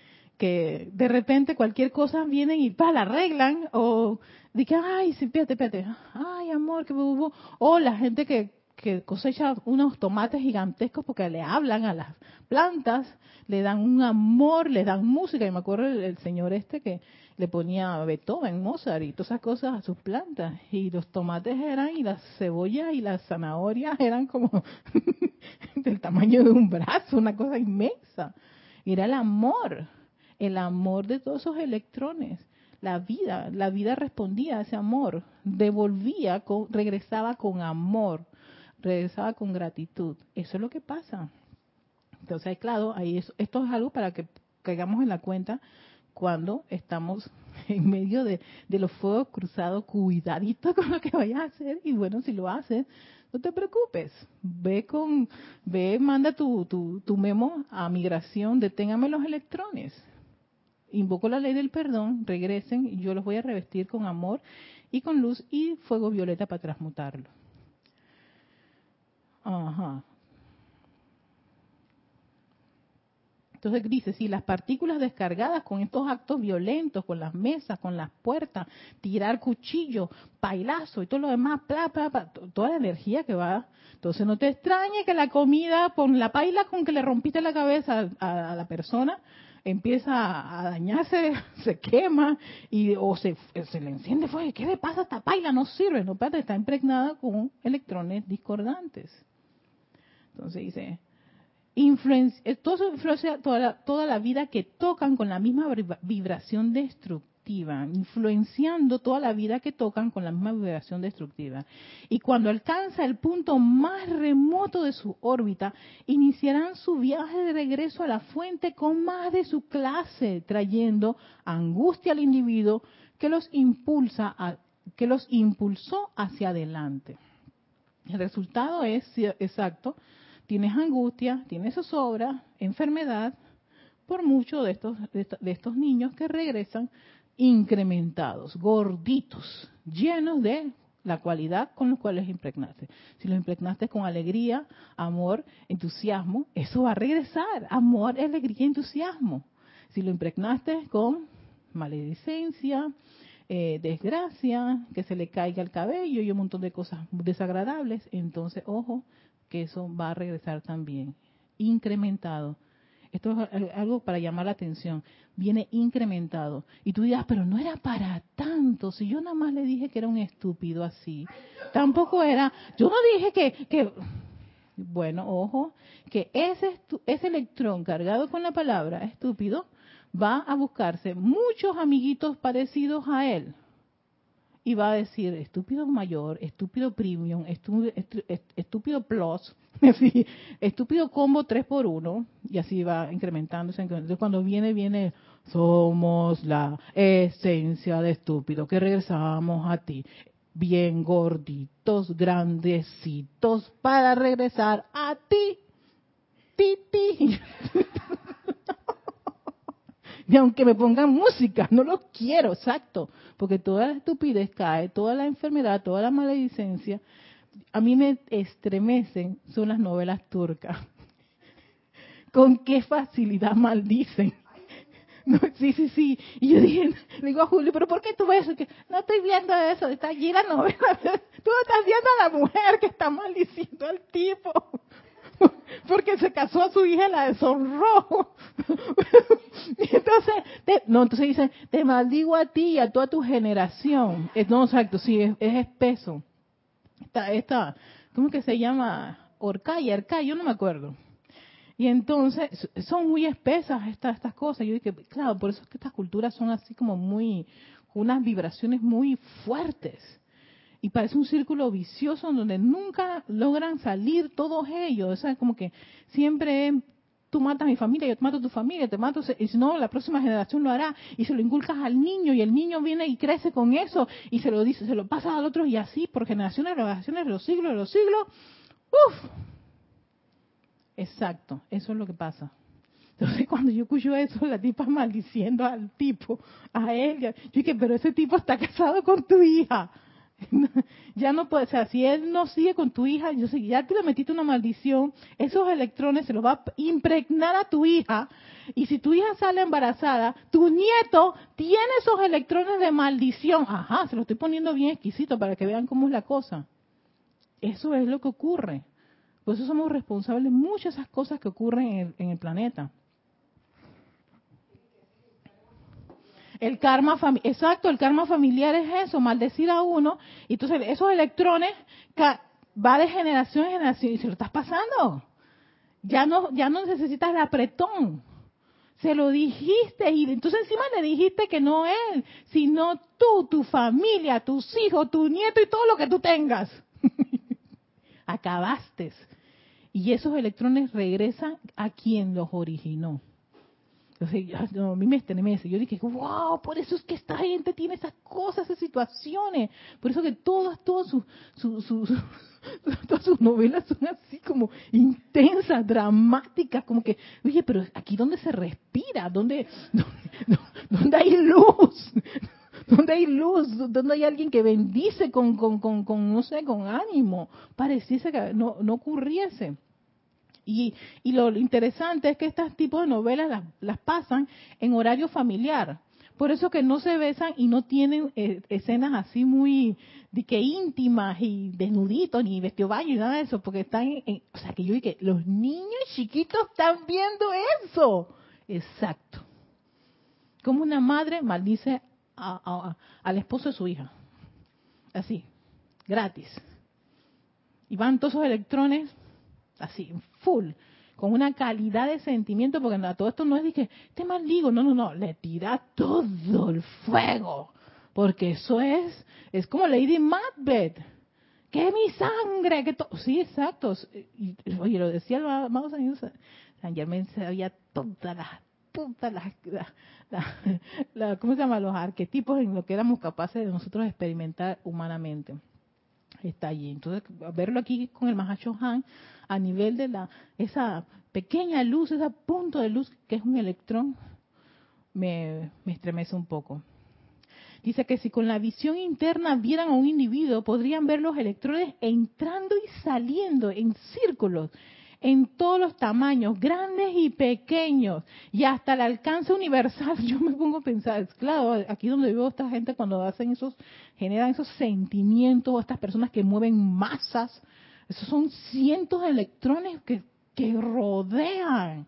que de repente cualquier cosa vienen y pa, la arreglan, o de que, ay, sí, espérate, espérate, ay, amor, que o la gente que, que cosecha unos tomates gigantescos porque le hablan a las plantas, le dan un amor, le dan música, y me acuerdo el, señor este que le ponía Beethoven, Mozart y todas esas cosas a sus plantas, y los tomates eran, y las cebollas y las zanahorias eran como del tamaño de un brazo, una cosa inmensa, era el amor el amor de todos esos electrones, la vida, la vida respondía a ese amor, devolvía, con, regresaba con amor, regresaba con gratitud. Eso es lo que pasa. Entonces, claro, ahí esto es algo para que caigamos en la cuenta cuando estamos en medio de, los fuegos cruzados, cuidadito con lo que vayas a hacer. Y bueno, si lo haces, no te preocupes, ve con, ve, manda tu, tu, tu memo a migración, deténgame los electrones. Invoco la ley del perdón, regresen, y yo los voy a revestir con amor y con luz y fuego violeta para transmutarlo. Ajá. Entonces dice, si las partículas descargadas con estos actos violentos, con las mesas, con las puertas, tirar cuchillo, bailazo y todo lo demás, toda la energía que va. Entonces no te extrañe que la comida, con la paila con que le rompiste la cabeza a, la persona, empieza a dañarse, se quema y o se, se le enciende fuego. ¿Qué le pasa a esta paila? No sirve, no está impregnada con electrones discordantes. Entonces dice, eh, influencia toda la, toda la vida que tocan con la misma vibración destructiva, influenciando toda la vida que tocan con la misma vibración destructiva. Y cuando alcanza el punto más remoto de su órbita, iniciarán su viaje de regreso a la fuente con más de su clase, trayendo angustia al individuo que los impulsa a, que los impulsó hacia adelante. El resultado es exacto tienes angustia, tienes zozobra, enfermedad, por muchos de estos, de estos niños que regresan incrementados, gorditos, llenos de la cualidad con los cuales impregnaste. Si los impregnaste con alegría, amor, entusiasmo, eso va a regresar. Amor, alegría, entusiasmo. Si lo impregnaste con maledicencia, eh, desgracia, que se le caiga el cabello y un montón de cosas desagradables, entonces, ojo, que eso va a regresar también, incrementado. Esto es algo para llamar la atención. Viene incrementado. Y tú dirás, pero no era para tanto. Si yo nada más le dije que era un estúpido así. Tampoco era. Yo no dije que. que bueno, ojo, que ese, ese electrón cargado con la palabra estúpido va a buscarse muchos amiguitos parecidos a él y va a decir estúpido mayor, estúpido premium, estúpido, estúpido plus, estúpido combo 3 por 1 y así va incrementándose. Entonces cuando viene, viene, somos la esencia de estúpido, que regresamos a ti, bien gorditos, grandecitos, para regresar a ti. Ti, ti. Y aunque me pongan música, no lo quiero, exacto, porque toda la estupidez cae, toda la enfermedad, toda la maledicencia, a mí me estremecen son las novelas turcas. Con qué facilidad maldicen. sí, sí, sí. Y yo dije, le digo a Julio, pero ¿por qué tú ves eso? Que no estoy viendo eso, está allí la novela. Tú estás viendo a la mujer que está maldiciendo al tipo. porque se casó a su hija la deshonró. entonces, no, entonces dicen, te maldigo a ti y a toda tu generación. no, exacto, sí, es, espeso. Esta, esta, ¿cómo que se llama? Orcaya, Orcaya, yo no me acuerdo. Y entonces, son muy espesas estas, estas cosas. Yo dije, claro, por eso es que estas culturas son así como muy, unas vibraciones muy fuertes y parece un círculo vicioso donde nunca logran salir todos ellos. O sea, como que siempre tú matas a mi familia, yo te mato a tu familia, te mato, y si no, la próxima generación lo hará, y se lo inculcas al niño, y el niño viene y crece con eso, y se lo dice, se lo pasa al otro, y así, por generaciones, generaciones, los siglos, los siglos. ¡Uf! Exacto, eso es lo que pasa. Entonces, cuando yo escucho eso, la tipa maldiciendo al tipo, a él, yo dije, pero ese tipo está casado con tu hija. ya no puede, o sea, si él no sigue con tu hija, yo sé, ya te le metiste una maldición, esos electrones se los va a impregnar a tu hija, y si tu hija sale embarazada, tu nieto tiene esos electrones de maldición. Ajá, se lo estoy poniendo bien exquisito para que vean cómo es la cosa. Eso es lo que ocurre. Por eso somos responsables de muchas de esas cosas que ocurren en el planeta. El karma exacto, el karma familiar es eso, maldecir a uno, y entonces esos electrones va de generación en generación y se lo estás pasando. Ya no, ya no necesitas el apretón. Se lo dijiste y entonces encima le dijiste que no él, sino tú, tu familia, tus hijos, tu nieto y todo lo que tú tengas. Acabaste. Y esos electrones regresan a quien los originó. Entonces, a mí me estremece. Yo dije, wow, por eso es que esta gente tiene esas cosas, esas situaciones. Por eso que todas, todas sus, todas sus novelas son así como intensas, dramáticas, como que, oye, pero aquí donde se respira, donde, donde, hay luz, donde hay luz, donde hay alguien que bendice con, con, con, con no sé, con ánimo, pareciese que no, no ocurriese. Y, y lo interesante es que estos tipos de novelas las, las pasan en horario familiar. Por eso que no se besan y no tienen eh, escenas así muy de que íntimas y desnuditos ni vestido baño y nada de eso, porque están o sea que yo dije, los niños chiquitos están viendo eso. Exacto. Como una madre maldice a, al esposo de su hija. Así, gratis. Y van todos esos electrones así, full, con una calidad de sentimiento, porque todo esto no es que, este maldigo, no, no, no, le tira todo el fuego, porque eso es, es como Lady Macbeth, que mi sangre, que todo, sí, exacto, oye, lo decía el amado San Germán sabía todas las todas las, la, ¿cómo se llama? Los arquetipos en lo que éramos capaces de nosotros experimentar humanamente. Está allí. Entonces, verlo aquí con el Mahacho Han, a nivel de la esa pequeña luz, ese punto de luz que es un electrón, me, estremece un poco. Dice que si con la visión interna vieran a un individuo, podrían ver los electrones entrando y saliendo en círculos, en todos los tamaños, grandes y pequeños, y hasta el alcance universal. Yo me pongo a pensar, claro, aquí donde a esta gente cuando hacen esos, generan esos sentimientos, estas personas que mueven masas, esos son cientos de electrones que, rodean,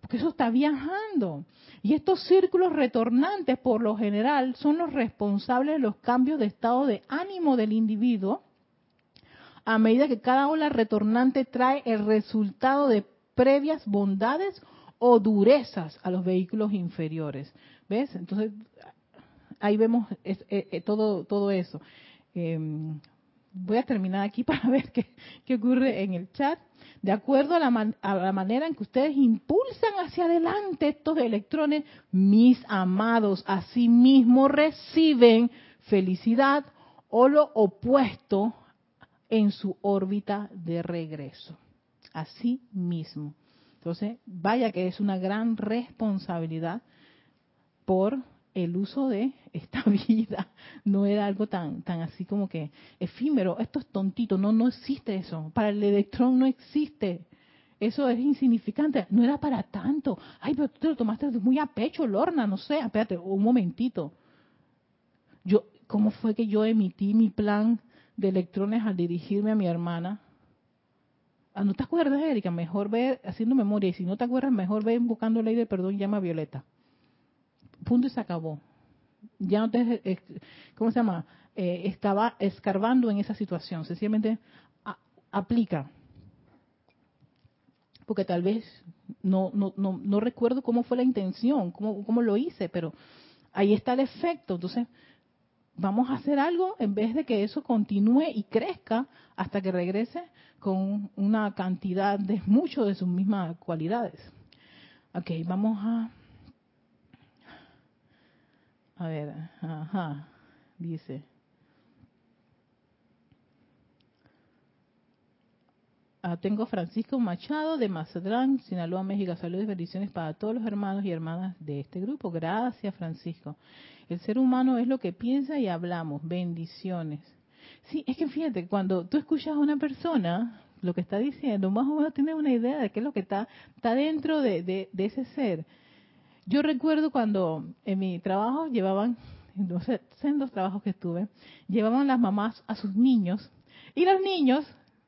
porque eso está viajando. Y estos círculos retornantes, por lo general, son los responsables de los cambios de estado de ánimo del individuo, a medida que cada ola retornante trae el resultado de previas bondades o durezas a los vehículos inferiores. ¿Ves? Entonces, ahí vemos eh, eh, todo, todo eso. Em, voy a terminar aquí para ver qué, ocurre en el chat. De acuerdo a la, a la, manera en que ustedes impulsan hacia adelante estos electrones, mis amados, asimismo reciben felicidad o lo opuesto en su órbita de regreso. Así mismo. Entonces, vaya que es una gran responsabilidad por el uso de esta vida no era algo tan tan así como que efímero, esto es tontito, no no existe eso. Para el electrón no existe. Eso es insignificante, no era para tanto. Ay, pero tú te lo tomaste muy a pecho, Lorna, no sé, espérate, un momentito. Yo ¿cómo fue que yo emití mi plan de electrones al dirigirme a mi hermana? Ah, ¿No te acuerdas, Erika? Mejor ve haciendo memoria. Y si no te acuerdas, mejor ve buscando ley de perdón, llama a Violeta punto y se acabó. Ya no te, ¿cómo se llama? Eh, estaba escarbando en esa situación, sencillamente aplica. Porque tal vez no, no, no, no recuerdo cómo fue la intención, cómo, cómo lo hice, pero ahí está el efecto. Entonces, vamos a hacer algo en vez de que eso continúe y crezca hasta que regrese con una cantidad de mucho de sus mismas cualidades. Ok, vamos a a ver, ajá, dice. Ah, tengo Francisco Machado de Mazatlán, Sinaloa, México. Saludos y bendiciones para todos los hermanos y hermanas de este grupo. Gracias, Francisco. El ser humano es lo que piensa y hablamos. Bendiciones. Sí, es que fíjate, cuando tú escuchas a una persona, lo que está diciendo, más o menos tienes una idea de qué es lo que está, está dentro de, de, de ese ser. Yo recuerdo cuando en mi trabajo llevaban, en dos trabajos que estuve, llevaban las mamás a sus niños y los niños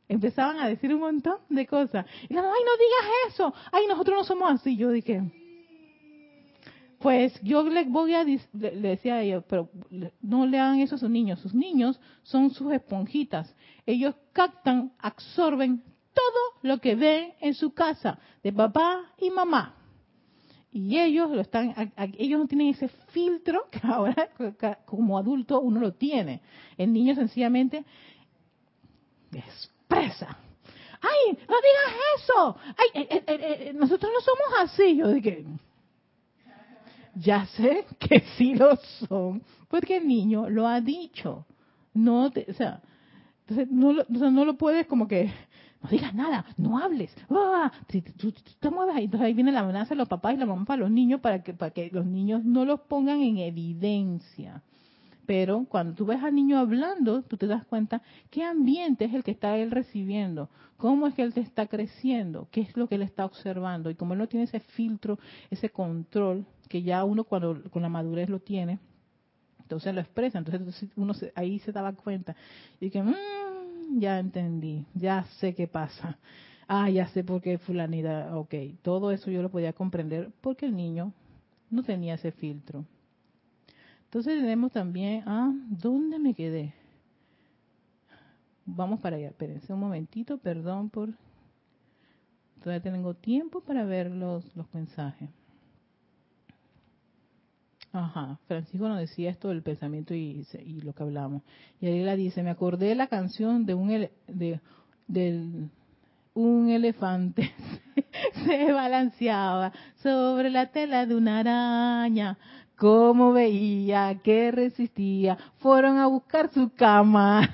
empezaban a decir un montón de cosas. Y la ay, no digas eso, ay, nosotros no somos así. Yo dije, pues yo le voy a le, decía a ellos, pero no le hagan eso a sus niños. Sus niños son sus esponjitas. Ellos captan, absorben todo lo que ven en su casa, de papá y mamá y ellos lo están ellos no tienen ese filtro que ahora como adulto uno lo tiene. El niño sencillamente expresa. Ay no digas eso ay eh, eh, eh, nosotros no somos así yo dije ya sé que sí lo son, porque el niño lo ha dicho. No, o sea, entonces no, lo, no lo puedes como que, no digas nada, no hables, ¡Ah! si tú, te mueves ahí, entonces ahí viene la amenaza de los papás y la mamá para los niños para que, para que los niños no los pongan en evidencia. Pero cuando tú ves al niño hablando, tú te das cuenta qué ambiente es el que está él recibiendo, cómo es que él te está creciendo, qué es lo que él está observando. Y como él no tiene ese filtro, ese control, que ya uno cuando con la madurez lo tiene, entonces lo expresa. Entonces uno ahí se daba cuenta. Y que, mmm, ya entendí, ya sé qué pasa. Ah, ya sé por qué fulanita, ok. Todo eso yo lo podía comprender porque el niño no tenía ese filtro. Entonces tenemos también, ah, ¿dónde me quedé? Vamos para allá, espérense un momentito, perdón por... Todavía tengo tiempo para ver los, los mensajes. Ajá, Francisco nos decía esto del pensamiento y, y lo que hablamos. Y Ariela dice, me acordé de la canción de un, de, un elefante se balanceaba sobre la tela de una araña como veía que resistía, fueron a buscar su cama.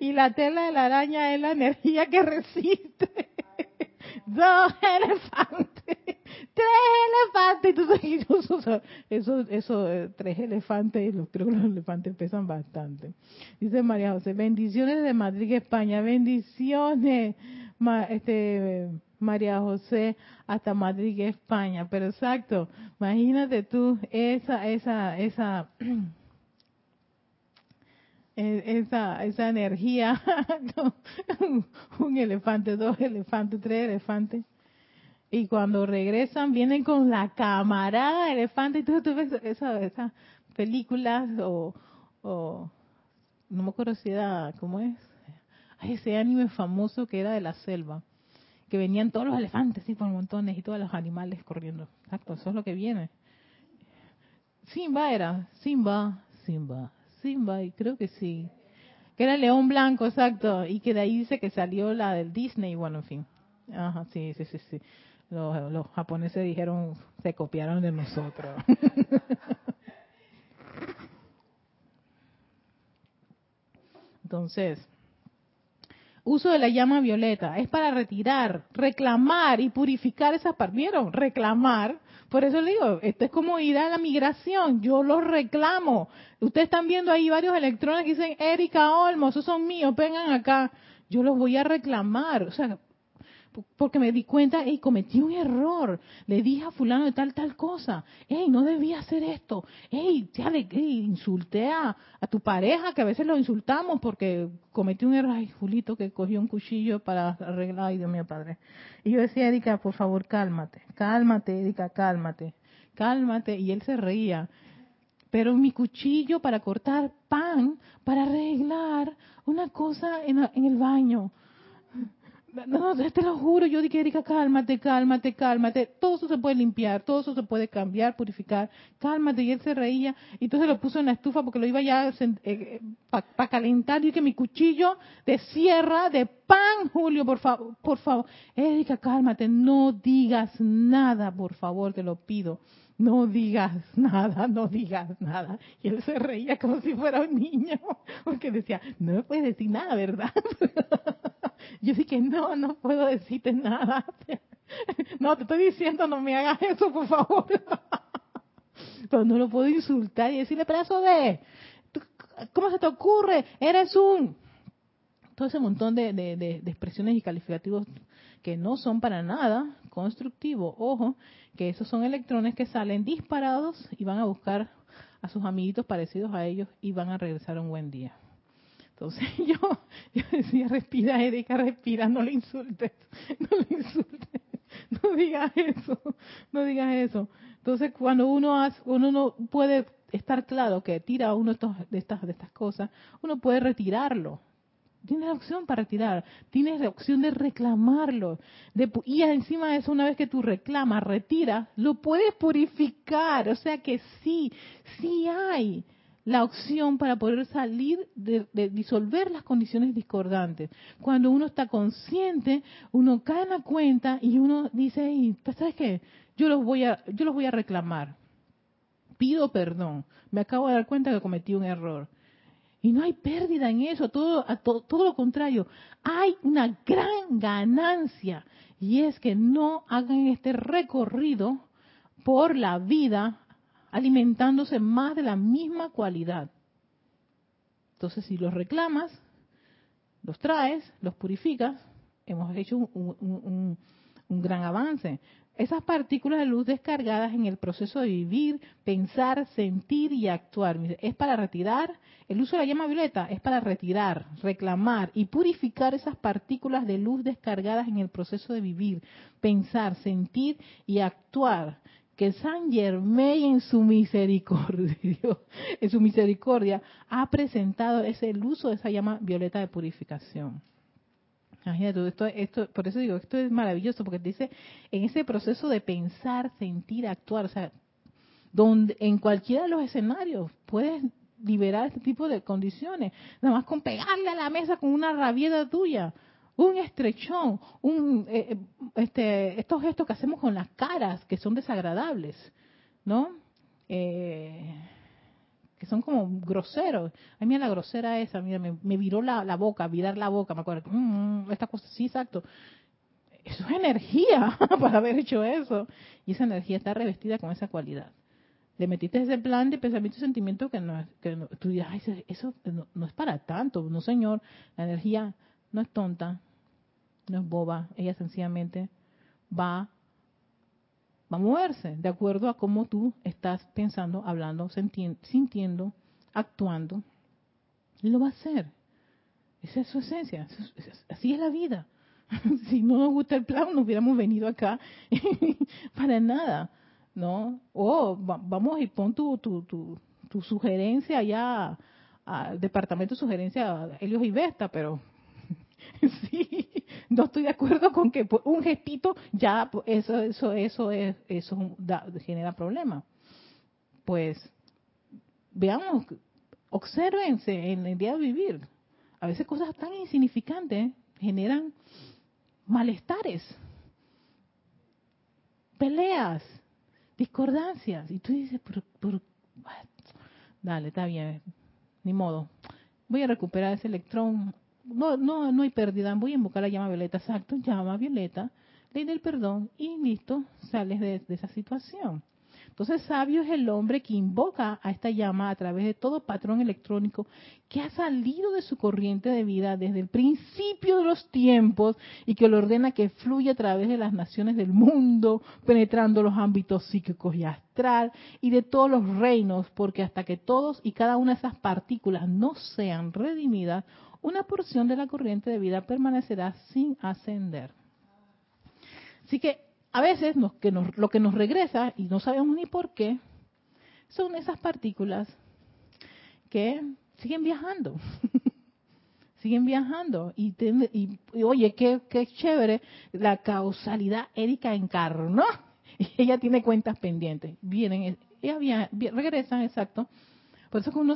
y la tela de la araña es la energía que resiste. Dos elefantes, tres elefantes. eso, eso, eh, tres elefantes, creo que los elefantes pesan bastante. Dice María José, bendiciones de Madrid, España, bendiciones, este, María José hasta Madrid, España. Pero exacto, imagínate tú esa, esa, esa, e, esa, esa energía, un elefante, dos elefantes, tres elefantes. Y cuando regresan vienen con la camarada elefante y tú, tú esas esa películas o, o, no me acuerdo si era, ¿cómo es? ese anime famoso que era de la selva que venían todos los elefantes, sí, por montones, y todos los animales corriendo. Exacto, eso es lo que viene. Simba era, Simba, Simba, Simba, y creo que sí. Que era el león blanco, exacto, y que de ahí dice que salió la del Disney, bueno, en fin. Ajá, sí, sí, sí, sí. Los, los japoneses dijeron, se copiaron de nosotros. Entonces, uso de la llama violeta, es para retirar, reclamar y purificar esas partes. ¿Vieron? Reclamar. Por eso le digo, esto es como ir a la migración, yo los reclamo. Ustedes están viendo ahí varios electrones que dicen, Erika Olmo, esos son míos, vengan acá. Yo los voy a reclamar. O sea, porque me di cuenta, y cometí un error, le dije a fulano de tal, tal cosa, hey, no debía hacer esto, hey, ya le insulté a, tu pareja, que a veces lo insultamos porque cometí un error, ay, Julito, que cogió un cuchillo para arreglar, ay, Dios mío, padre. Y yo decía, Erika, por favor, cálmate, cálmate, Erika, cálmate, cálmate, y él se reía. Pero mi cuchillo para cortar pan, para arreglar una cosa en el baño, no, te lo juro, yo dije, Erika, cálmate, cálmate, cálmate. Todo eso se puede limpiar, todo eso se puede cambiar, purificar. Cálmate. Y él se reía. Y entonces lo puso en la estufa porque lo iba ya eh, eh, para calentar. Y que mi cuchillo de sierra, de pan, Julio, por favor, por favor. Erika, cálmate, no digas nada, por favor, te lo pido no digas nada, no digas nada. Y él se reía como si fuera un niño, porque decía, no me puedes decir nada, ¿verdad? Yo dije, no, no puedo decirte nada. No, te estoy diciendo, no me hagas eso, por favor. Pero no lo puedo insultar y decirle, pedazo de, ¿cómo se te ocurre? Eres un... Todo ese montón de, de, de expresiones y calificativos que no son para nada constructivos. Ojo, que esos son electrones que salen disparados y van a buscar a sus amiguitos parecidos a ellos y van a regresar un buen día. Entonces yo, yo decía, respira Erika, respira, no le insultes, no le insultes, no digas eso, no digas eso. Entonces cuando uno hace, uno no puede estar claro que tira uno de, de, estas, de estas cosas, uno puede retirarlo, Tienes la opción para retirar, tienes la opción de reclamarlo. De, y encima de eso, una vez que tú reclamas, retiras, lo puedes purificar. O sea que sí, sí hay la opción para poder salir de, disolver las condiciones discordantes. Cuando uno está consciente, uno cae en la cuenta y uno dice, pues, ¿sabes qué? Yo los voy a, yo los voy a reclamar. Pido perdón. Me acabo de dar cuenta que cometí un error. Y no hay pérdida en eso, todo, todo, todo lo contrario. Hay una gran ganancia y es que no hagan este recorrido por la vida alimentándose más de la misma cualidad. Entonces, si los reclamas, los traes, los purificas, hemos hecho un, gran avance. Esas partículas de luz descargadas en el proceso de vivir, pensar, sentir y actuar, es para retirar, el uso de la llama violeta es para retirar, reclamar y purificar esas partículas de luz descargadas en el proceso de vivir, pensar, sentir y actuar que San Germain en su misericordia, en su misericordia, ha presentado ese el uso de esa llama violeta de purificación. Imagínate, esto, esto, por eso digo, esto es maravilloso, porque dice, en ese proceso de pensar, sentir, actuar, o sea, donde en cualquiera de los escenarios puedes liberar este tipo de condiciones, nada más con pegarle a la mesa con una rabieta tuya, un estrechón, un, eh, eh, este, estos gestos que hacemos con las caras que son desagradables, ¿no? Eh, son como groseros. Ay, mira la grosera esa, mira, me, viró la, la, boca, virar la boca, me acuerdo. Mm, esta cosa, sí, exacto. Eso es energía para haber hecho eso. Y esa energía está revestida con esa cualidad. Le metiste ese plan de pensamiento y sentimiento que no que tú dices, Ay, eso no es para tanto. No, señor, la energía no es tonta, no es boba, ella sencillamente va, va a moverse de acuerdo a cómo tú estás pensando, hablando, sintiendo, actuando. Y lo va a hacer. Esa es su esencia. Así es la vida. si no nos gusta el plan, no hubiéramos venido acá para nada. ¿No? O vamos y pon tu, tu, tu, sugerencia allá al departamento de sugerencia Helios y Vesta, pero sí, no estoy de acuerdo con que un gestito ya eso eso eso es eso genera problemas. Pues veamos, observense en el día de vivir. A veces cosas tan insignificantes generan malestares, peleas, discordancias. Y tú dices, dale, está bien, ni modo. Voy a recuperar ese electrón no, no, no hay pérdida, voy a invocar la llama violeta, exacto, llama violeta, ley del perdón y listo, sales de, esa situación. Entonces, sabio es el hombre que invoca a esta llama a través de todo patrón electrónico que ha salido de su corriente de vida desde el principio de los tiempos y que lo ordena que fluya a través de las naciones del mundo, penetrando los ámbitos psíquicos y astral y de todos los reinos, porque hasta que todos y cada una de esas partículas no sean redimidas, una porción de la corriente de vida permanecerá sin ascender. Así que a veces lo que nos regresa, y no sabemos ni por qué, son esas partículas que siguen viajando. siguen viajando. Y, oye, qué, qué, chévere, la causalidad Erika encarnó. Y ella tiene cuentas pendientes. Vienen, ellas regresan, exacto, por eso que uno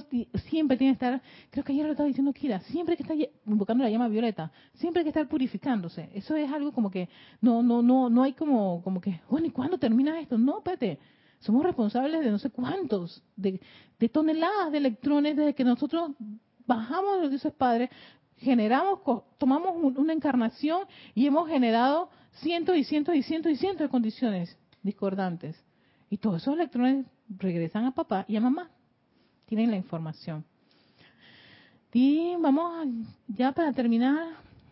siempre tiene que estar, creo que ayer lo estaba diciendo Kira, siempre que está invocando la llama violeta, siempre que estar purificándose. Eso es algo como que no no no no hay como que, bueno, ¿y cuándo termina esto? No, espérate. Somos responsables de no sé cuántos, de, toneladas de electrones desde que nosotros bajamos de los dioses padres, generamos, tomamos una encarnación y hemos generado cientos y cientos y cientos y cientos de condiciones discordantes. Y todos esos electrones regresan a papá y a mamá tienen la información. Y vamos ya para terminar.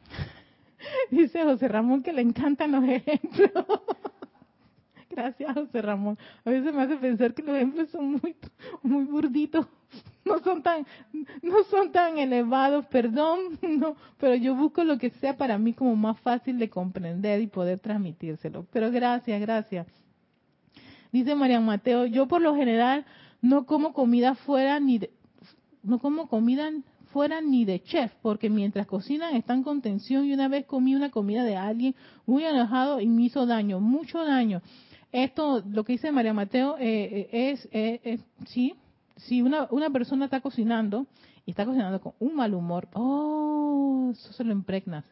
Dice José Ramón que le encantan los ejemplos. Gracias, José Ramón. A veces me hace pensar que los ejemplos son muy, muy burditos. No son tan, no son tan elevados, perdón, no, pero yo busco lo que sea para mí como más fácil de comprender y poder transmitírselo. Pero gracias, gracias. Dice María Mateo, yo por lo general no como comida fuera ni de, no como comida fuera ni de chef, porque mientras cocinan están con tensión y una vez comí una comida de alguien muy enojado y me hizo daño, mucho daño. Esto, lo que dice María Mateo, eh, eh, es, eh, sí, si una, una persona está cocinando y está cocinando con un mal humor, oh, eso se lo impregnas.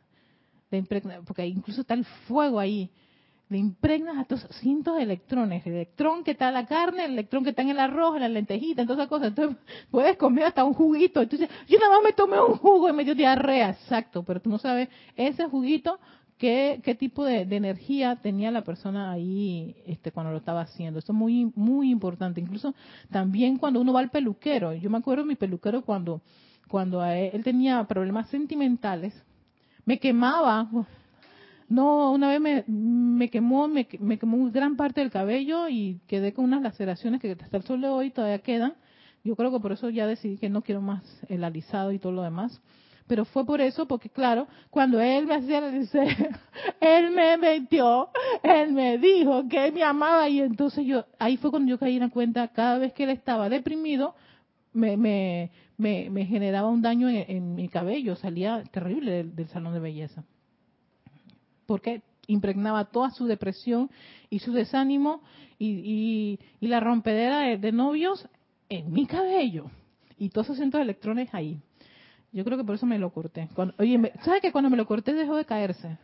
Le impregna, porque incluso está el fuego ahí. Le impregnas a estos cientos de electrones. El electrón que está en la carne, el electrón que está en el arroz, en la lentejita, en todas esas cosas. Entonces puedes comer hasta un juguito. Entonces, yo nada más me tomé un jugo y me dio diarrea. Exacto, pero tú no sabes ese juguito qué, qué tipo de, energía tenía la persona ahí este, cuando lo estaba haciendo. Eso es muy, muy importante. Incluso también cuando uno va al peluquero. Yo me acuerdo de mi peluquero cuando, cuando él, tenía problemas sentimentales. Me quemaba. No, una vez me, me quemó, me, me, quemó gran parte del cabello y quedé con unas laceraciones que hasta el sol de hoy todavía quedan. Yo creo que por eso ya decidí que no quiero más el alisado y todo lo demás pero fue por eso, porque claro, cuando él me hacía el él me metió, él me dijo que me amaba y entonces yo, ahí fue cuando yo caí en la cuenta, cada vez que él estaba deprimido, me, me, me, generaba un daño en, mi cabello, salía terrible del, salón de belleza. Porque impregnaba toda su depresión y su desánimo y, y, la rompedera de, novios en mi cabello y todos esos cientos de electrones ahí. Yo creo que por eso me lo corté. oye, ¿sabes que cuando me lo corté dejó de caerse?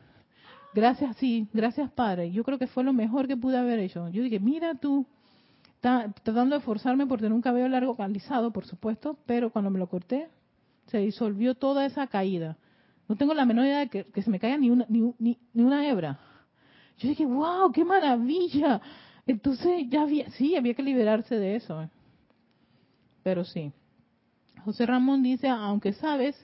Gracias, sí, gracias Padre. Yo creo que fue lo mejor que pude haber hecho. Yo dije, mira tú, tratando de forzarme por tener un cabello largo calizado, por supuesto, pero cuando me lo corté, se disolvió toda esa caída. No tengo la menor idea de que, se me caiga ni una, ni, ni, una hebra. Yo dije, wow, qué maravilla. Entonces ya había, sí, había que liberarse de eso. Pero sí. José Ramón dice, aunque sabes,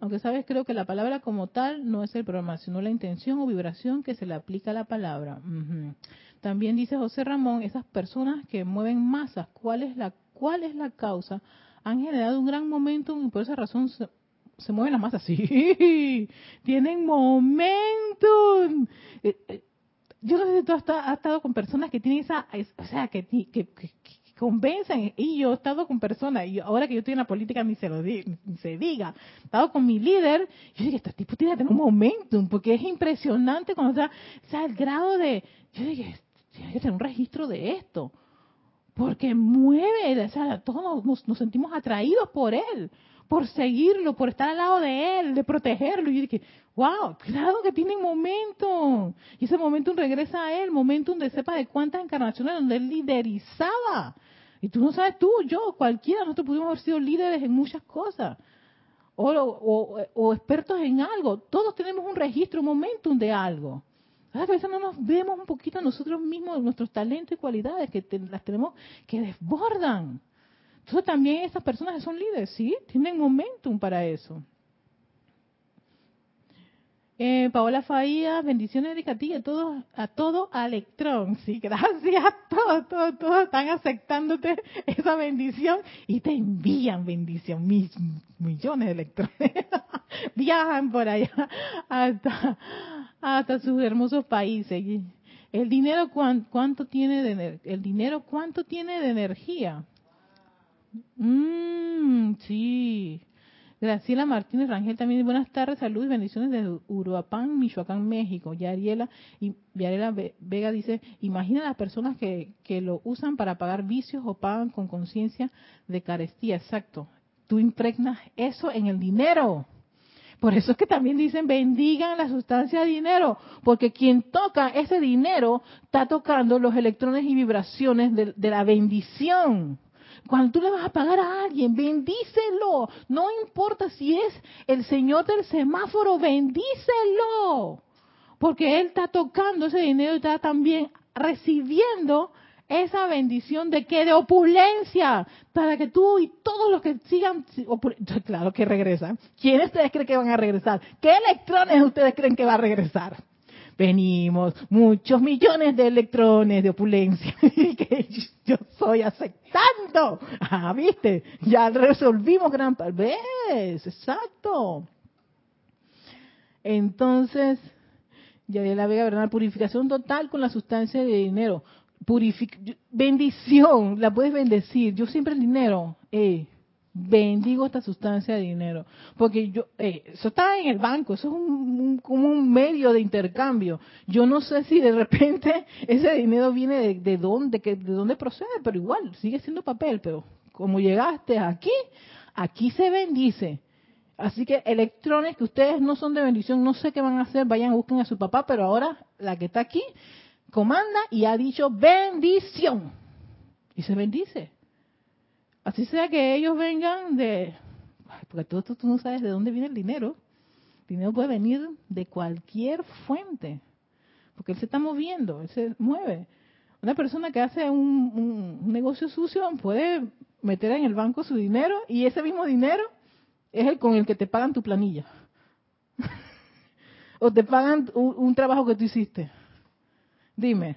aunque sabes, creo que la palabra como tal no es el problema, sino la intención o vibración que se le aplica a la palabra. También dice José Ramón, esas personas que mueven masas, ¿cuál es la, cuál es la causa? Han generado un gran momento y por esa razón se, mueven las masas. Sí, tienen momentum. Eh, eh, yo no sé si tú has, estado con personas que tienen esa, o sea, que, que, convencen. Y yo he estado con personas, y ahora que yo estoy en la política ni se lo ni se diga, he estado con mi líder, yo dije, este tipo tiene que tener un momentum, porque es impresionante cuando está, o sea, el grado de, yo dije, tiene que tener un registro de esto, porque mueve, o sea, todos nos, sentimos atraídos por él por seguirlo, por estar al lado de él, de protegerlo. Y yo dije, wow, claro que tiene momentum. Y ese momentum regresa a él, momentum de sepa de cuántas encarnaciones donde él liderizaba. Y tú no sabes, tú, yo, cualquiera, nosotros pudimos haber sido líderes en muchas cosas. O, expertos en algo. Todos tenemos un registro, un momentum de algo. A veces no nos vemos un poquito nosotros mismos, nuestros talentos y cualidades que las tenemos que desbordan. Entonces también esas personas son líderes, sí, tienen momentum para eso. Eh, Paola Faía, bendiciones de a todos, a todo Electrón. Sí, gracias a todos, todos, todos están aceptándote esa bendición y te envían bendición, mis millones de electrones. Viajan por allá hasta, hasta sus hermosos países. El dinero cuánto tiene el dinero cuánto tiene de energía. Mmm, sí. Graciela Martínez Rangel también, buenas tardes, saludos y bendiciones desde Uruapán, Michoacán, México. Y Ariela, y Ariela Vega dice, imagina las personas que, que lo usan para pagar vicios o pagan con conciencia de carestía. Exacto. Tú impregnas eso en el dinero. Por eso es que también dicen bendigan la sustancia de dinero, porque quien toca ese dinero está tocando los electrones y vibraciones de la bendición. Cuando tú le vas a pagar a alguien, bendícelo. No importa si es el señor del semáforo, bendícelo. Porque él está tocando ese dinero y está también recibiendo esa bendición de que de opulencia. Para que tú y todos los que sigan claro que regresan. Quiénes ustedes creen que van a regresar qué electrones ustedes creen que va a regresar venimos muchos millones de electrones de opulencia que yo estoy aceptando. Ah, viste, ya resolvimos gran parte. Exacto. Entonces, ya de la Vega Bernal, purificación total con la sustancia de dinero. bendición, la puedes bendecir. Yo siempre el dinero, eh, bendigo esta sustancia de dinero. Porque yo, eh, eso está en el banco, eso es un, como un medio de intercambio. Yo no sé si de repente ese dinero viene de, de dónde, que, de dónde procede, pero igual, sigue siendo papel, pero como llegaste aquí, aquí se bendice. Así que electrones que ustedes no son de bendición, no sé qué van a hacer, vayan busquen a su papá, pero ahora la que está aquí comanda y ha dicho bendición. Y se bendice. Así sea que ellos vengan de... Porque tú, tú, tú no sabes de dónde viene el dinero. El dinero puede venir de cualquier fuente. Porque él se está moviendo, él se mueve. Una persona que hace un, un negocio sucio puede meter en el banco su dinero y ese mismo dinero es el con el que te pagan tu planilla. o te pagan un, trabajo que tú hiciste. Dime.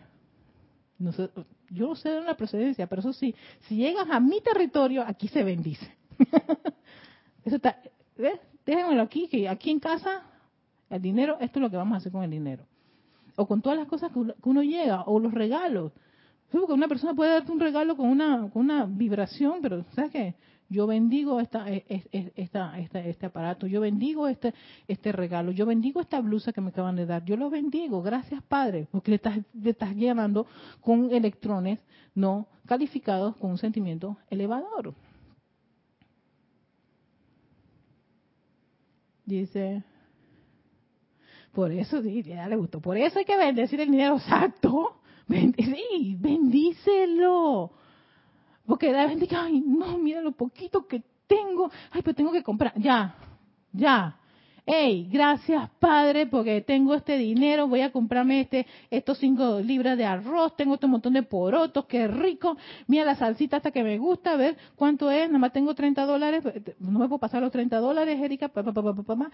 No sé, yo no sé de una procedencia, pero eso sí, si llegas a mi territorio, aquí se bendice. eso está, ¿ves? Déjenmelo aquí, que aquí en casa, el dinero, esto es lo que vamos a hacer con el dinero. O con todas las cosas que uno, llega, o los regalos. Porque una persona puede darte un regalo con una, con una vibración, pero ¿sabes qué? Yo bendigo esta, e, e, esta, esta, este aparato, yo bendigo este, este regalo, yo bendigo esta blusa que me acaban de dar, yo lo bendigo, gracias Padre, porque le estás, le estás llenando con electrones no calificados con un sentimiento elevador. Dice, por eso, ya le gustó, por eso hay que bendecir el dinero exacto. sí, bendícelo. Porque gente que, ay, no, mira lo poquito que tengo, ay, pero tengo que comprar. Ya, ya. Hey, gracias Padre, porque tengo este dinero, voy a comprarme este, estos cinco libras de arroz, tengo este montón de porotos, qué rico. Mira la salsita hasta que me gusta, a ver cuánto es, nada más tengo 30 dólares, no me puedo pasar los 30 dólares, Erika, pa, pa, pa,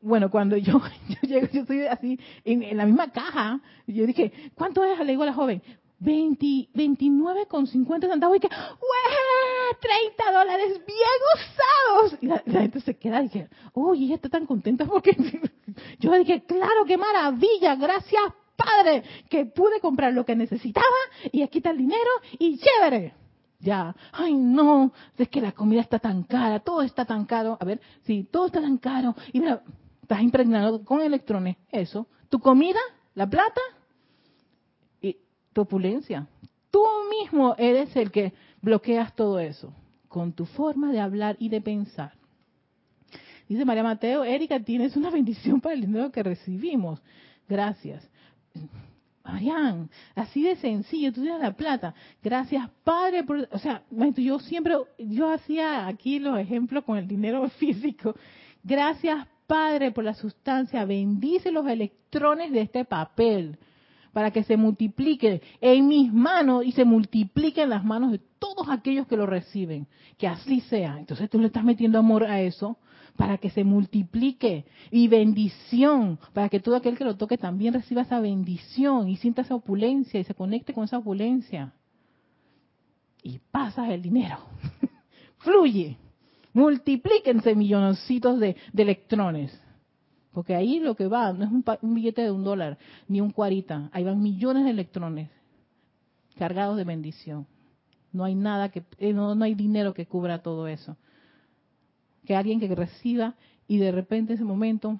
Bueno, cuando yo, yo llego, yo estoy así, en, en, la misma caja, yo dije, ¿cuánto es? Le digo a la joven, 20, 29,50 centavos y que, ¡Wee! 30 dólares bien usados. Y la, gente se queda y dice, uy, ella está tan contenta porque yo dije, claro, qué maravilla, gracias Padre, que pude comprar lo que necesitaba y aquí está el dinero y chévere. Ya, ay no, es que la comida está tan cara, todo está tan caro. A ver, sí, todo está tan caro. Y mira, estás impregnado con electrones, eso. Tu comida, la plata, tu opulencia. Tú mismo eres el que bloqueas todo eso con tu forma de hablar y de pensar. Dice María Mateo, Erika, tienes una bendición para el dinero que recibimos. Gracias. Marian, así de sencillo, tú tienes la plata. Gracias, Padre. Por, o sea, yo siempre, yo hacía aquí los ejemplos con el dinero físico. Gracias, Padre, por la sustancia. Bendice los electrones de este papel para que se multiplique en mis manos y se multiplique en las manos de todos aquellos que lo reciben. Que así sea. Entonces tú le estás metiendo amor a eso para que se multiplique y bendición, para que todo aquel que lo toque también reciba esa bendición y sienta esa opulencia y se conecte con esa opulencia. Y pasas el dinero. Fluye. Multiplíquense milloncitos de, de electrones. Porque ahí lo que va no es un, billete de un dólar, ni un cuarita. Ahí van millones de electrones cargados de bendición. No hay nada que, eh, no, hay dinero que cubra todo eso. Que alguien que reciba y de repente en ese momento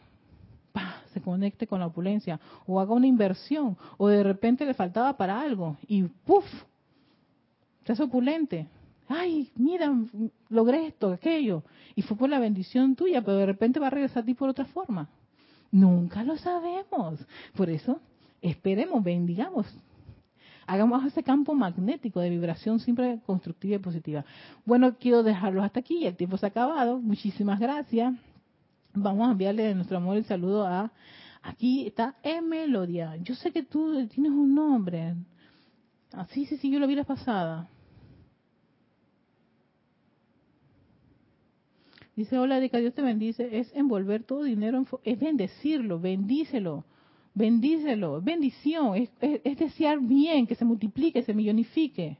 se conecte con la opulencia o haga una inversión o de repente le faltaba para algo y ¡puf! Hace opulente. Ay, mira, logré esto, aquello. Y fue por la bendición tuya, pero de repente va a regresar a ti por otra forma. Nunca lo sabemos. Por eso, esperemos, bendigamos. Hagamos ese campo magnético de vibración siempre constructiva y positiva. Bueno, quiero dejarlos hasta aquí. El tiempo se ha acabado. Muchísimas gracias. Vamos a enviarle nuestro amor y saludo a... Aquí está Emelodia. Yo sé que tú tienes un nombre. Ah, sí, sí, sí, yo lo vi la pasada. Dice, hola Erika, Dios te bendice. Es envolver todo dinero, es bendecirlo, bendícelo, bendícelo, bendición, es, desear bien, que se multiplique, se millonifique.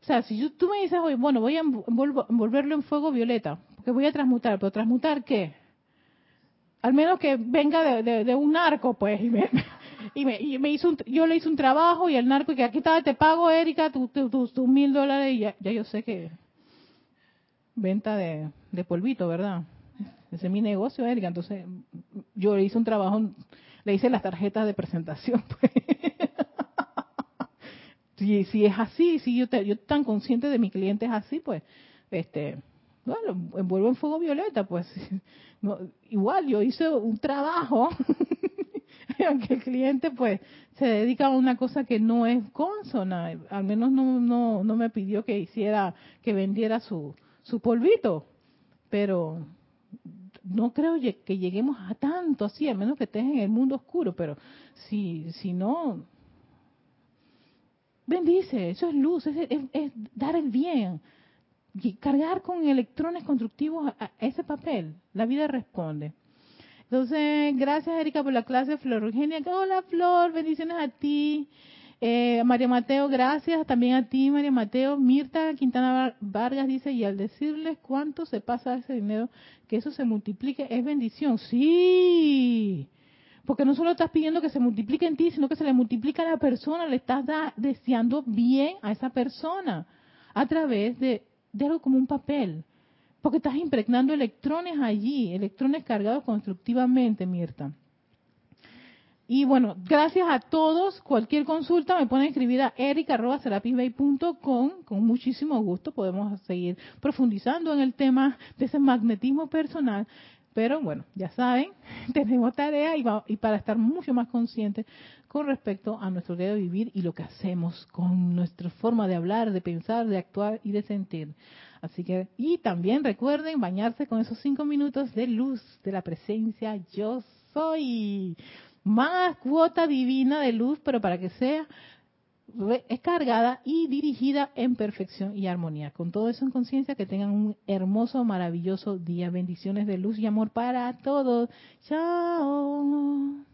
O sea, si tú me dices, bueno, voy a envolverlo en fuego violeta, porque voy a transmutar, pero transmutar qué? Al menos que venga de, un narco, pues, y me, hizo yo le hice un trabajo y el narco, que aquí está, te pago, Erika, tus tu, mil dólares y ya yo sé que venta de, de polvito, ¿verdad? Ese es mi negocio, Erika. Entonces, yo le hice un trabajo, le hice las tarjetas de presentación. Pues. si, si es así, si yo, te, yo tan consciente de mi cliente es así, pues, este, bueno, envuelvo en fuego violeta, pues, igual yo hice un trabajo, aunque el cliente, pues, se dedica a una cosa que no es consona, al menos no, no, no me pidió que hiciera, que vendiera su, su polvito, pero no creo que lleguemos a tanto así, a menos que estés en el mundo oscuro, pero si, si no, bendice, eso es luz, es, dar el bien, cargar con electrones constructivos a, ese papel, la vida responde. Entonces, gracias Erika por la clase, Flor Eugenia, hola Flor, bendiciones a ti. Eh, María Mateo, gracias también a ti, María Mateo. Mirta Quintana Vargas dice, y al decirles cuánto se pasa ese dinero, que eso se multiplique, es bendición. Sí, porque no solo estás pidiendo que se multiplique en ti, sino que se le multiplica a la persona, le estás deseando bien a esa persona a través de, de algo como un papel. Porque estás impregnando electrones allí, electrones cargados constructivamente, Mirta. Y bueno, gracias a todos. Cualquier consulta me pueden escribir a erica.com. Con muchísimo gusto podemos seguir profundizando en el tema de ese magnetismo personal. Pero bueno, ya saben, tenemos tarea y, y para estar mucho más conscientes con respecto a nuestro día de vivir y lo que hacemos con nuestra forma de hablar, de pensar, de actuar y de sentir. Así que, y también recuerden bañarse con esos cinco minutos de luz de la presencia yo soy más cuota divina de luz, pero para que sea cargada y dirigida en perfección y armonía. Con todo eso en conciencia, que tengan un hermoso, maravilloso día. Bendiciones de luz y amor para todos. Chao.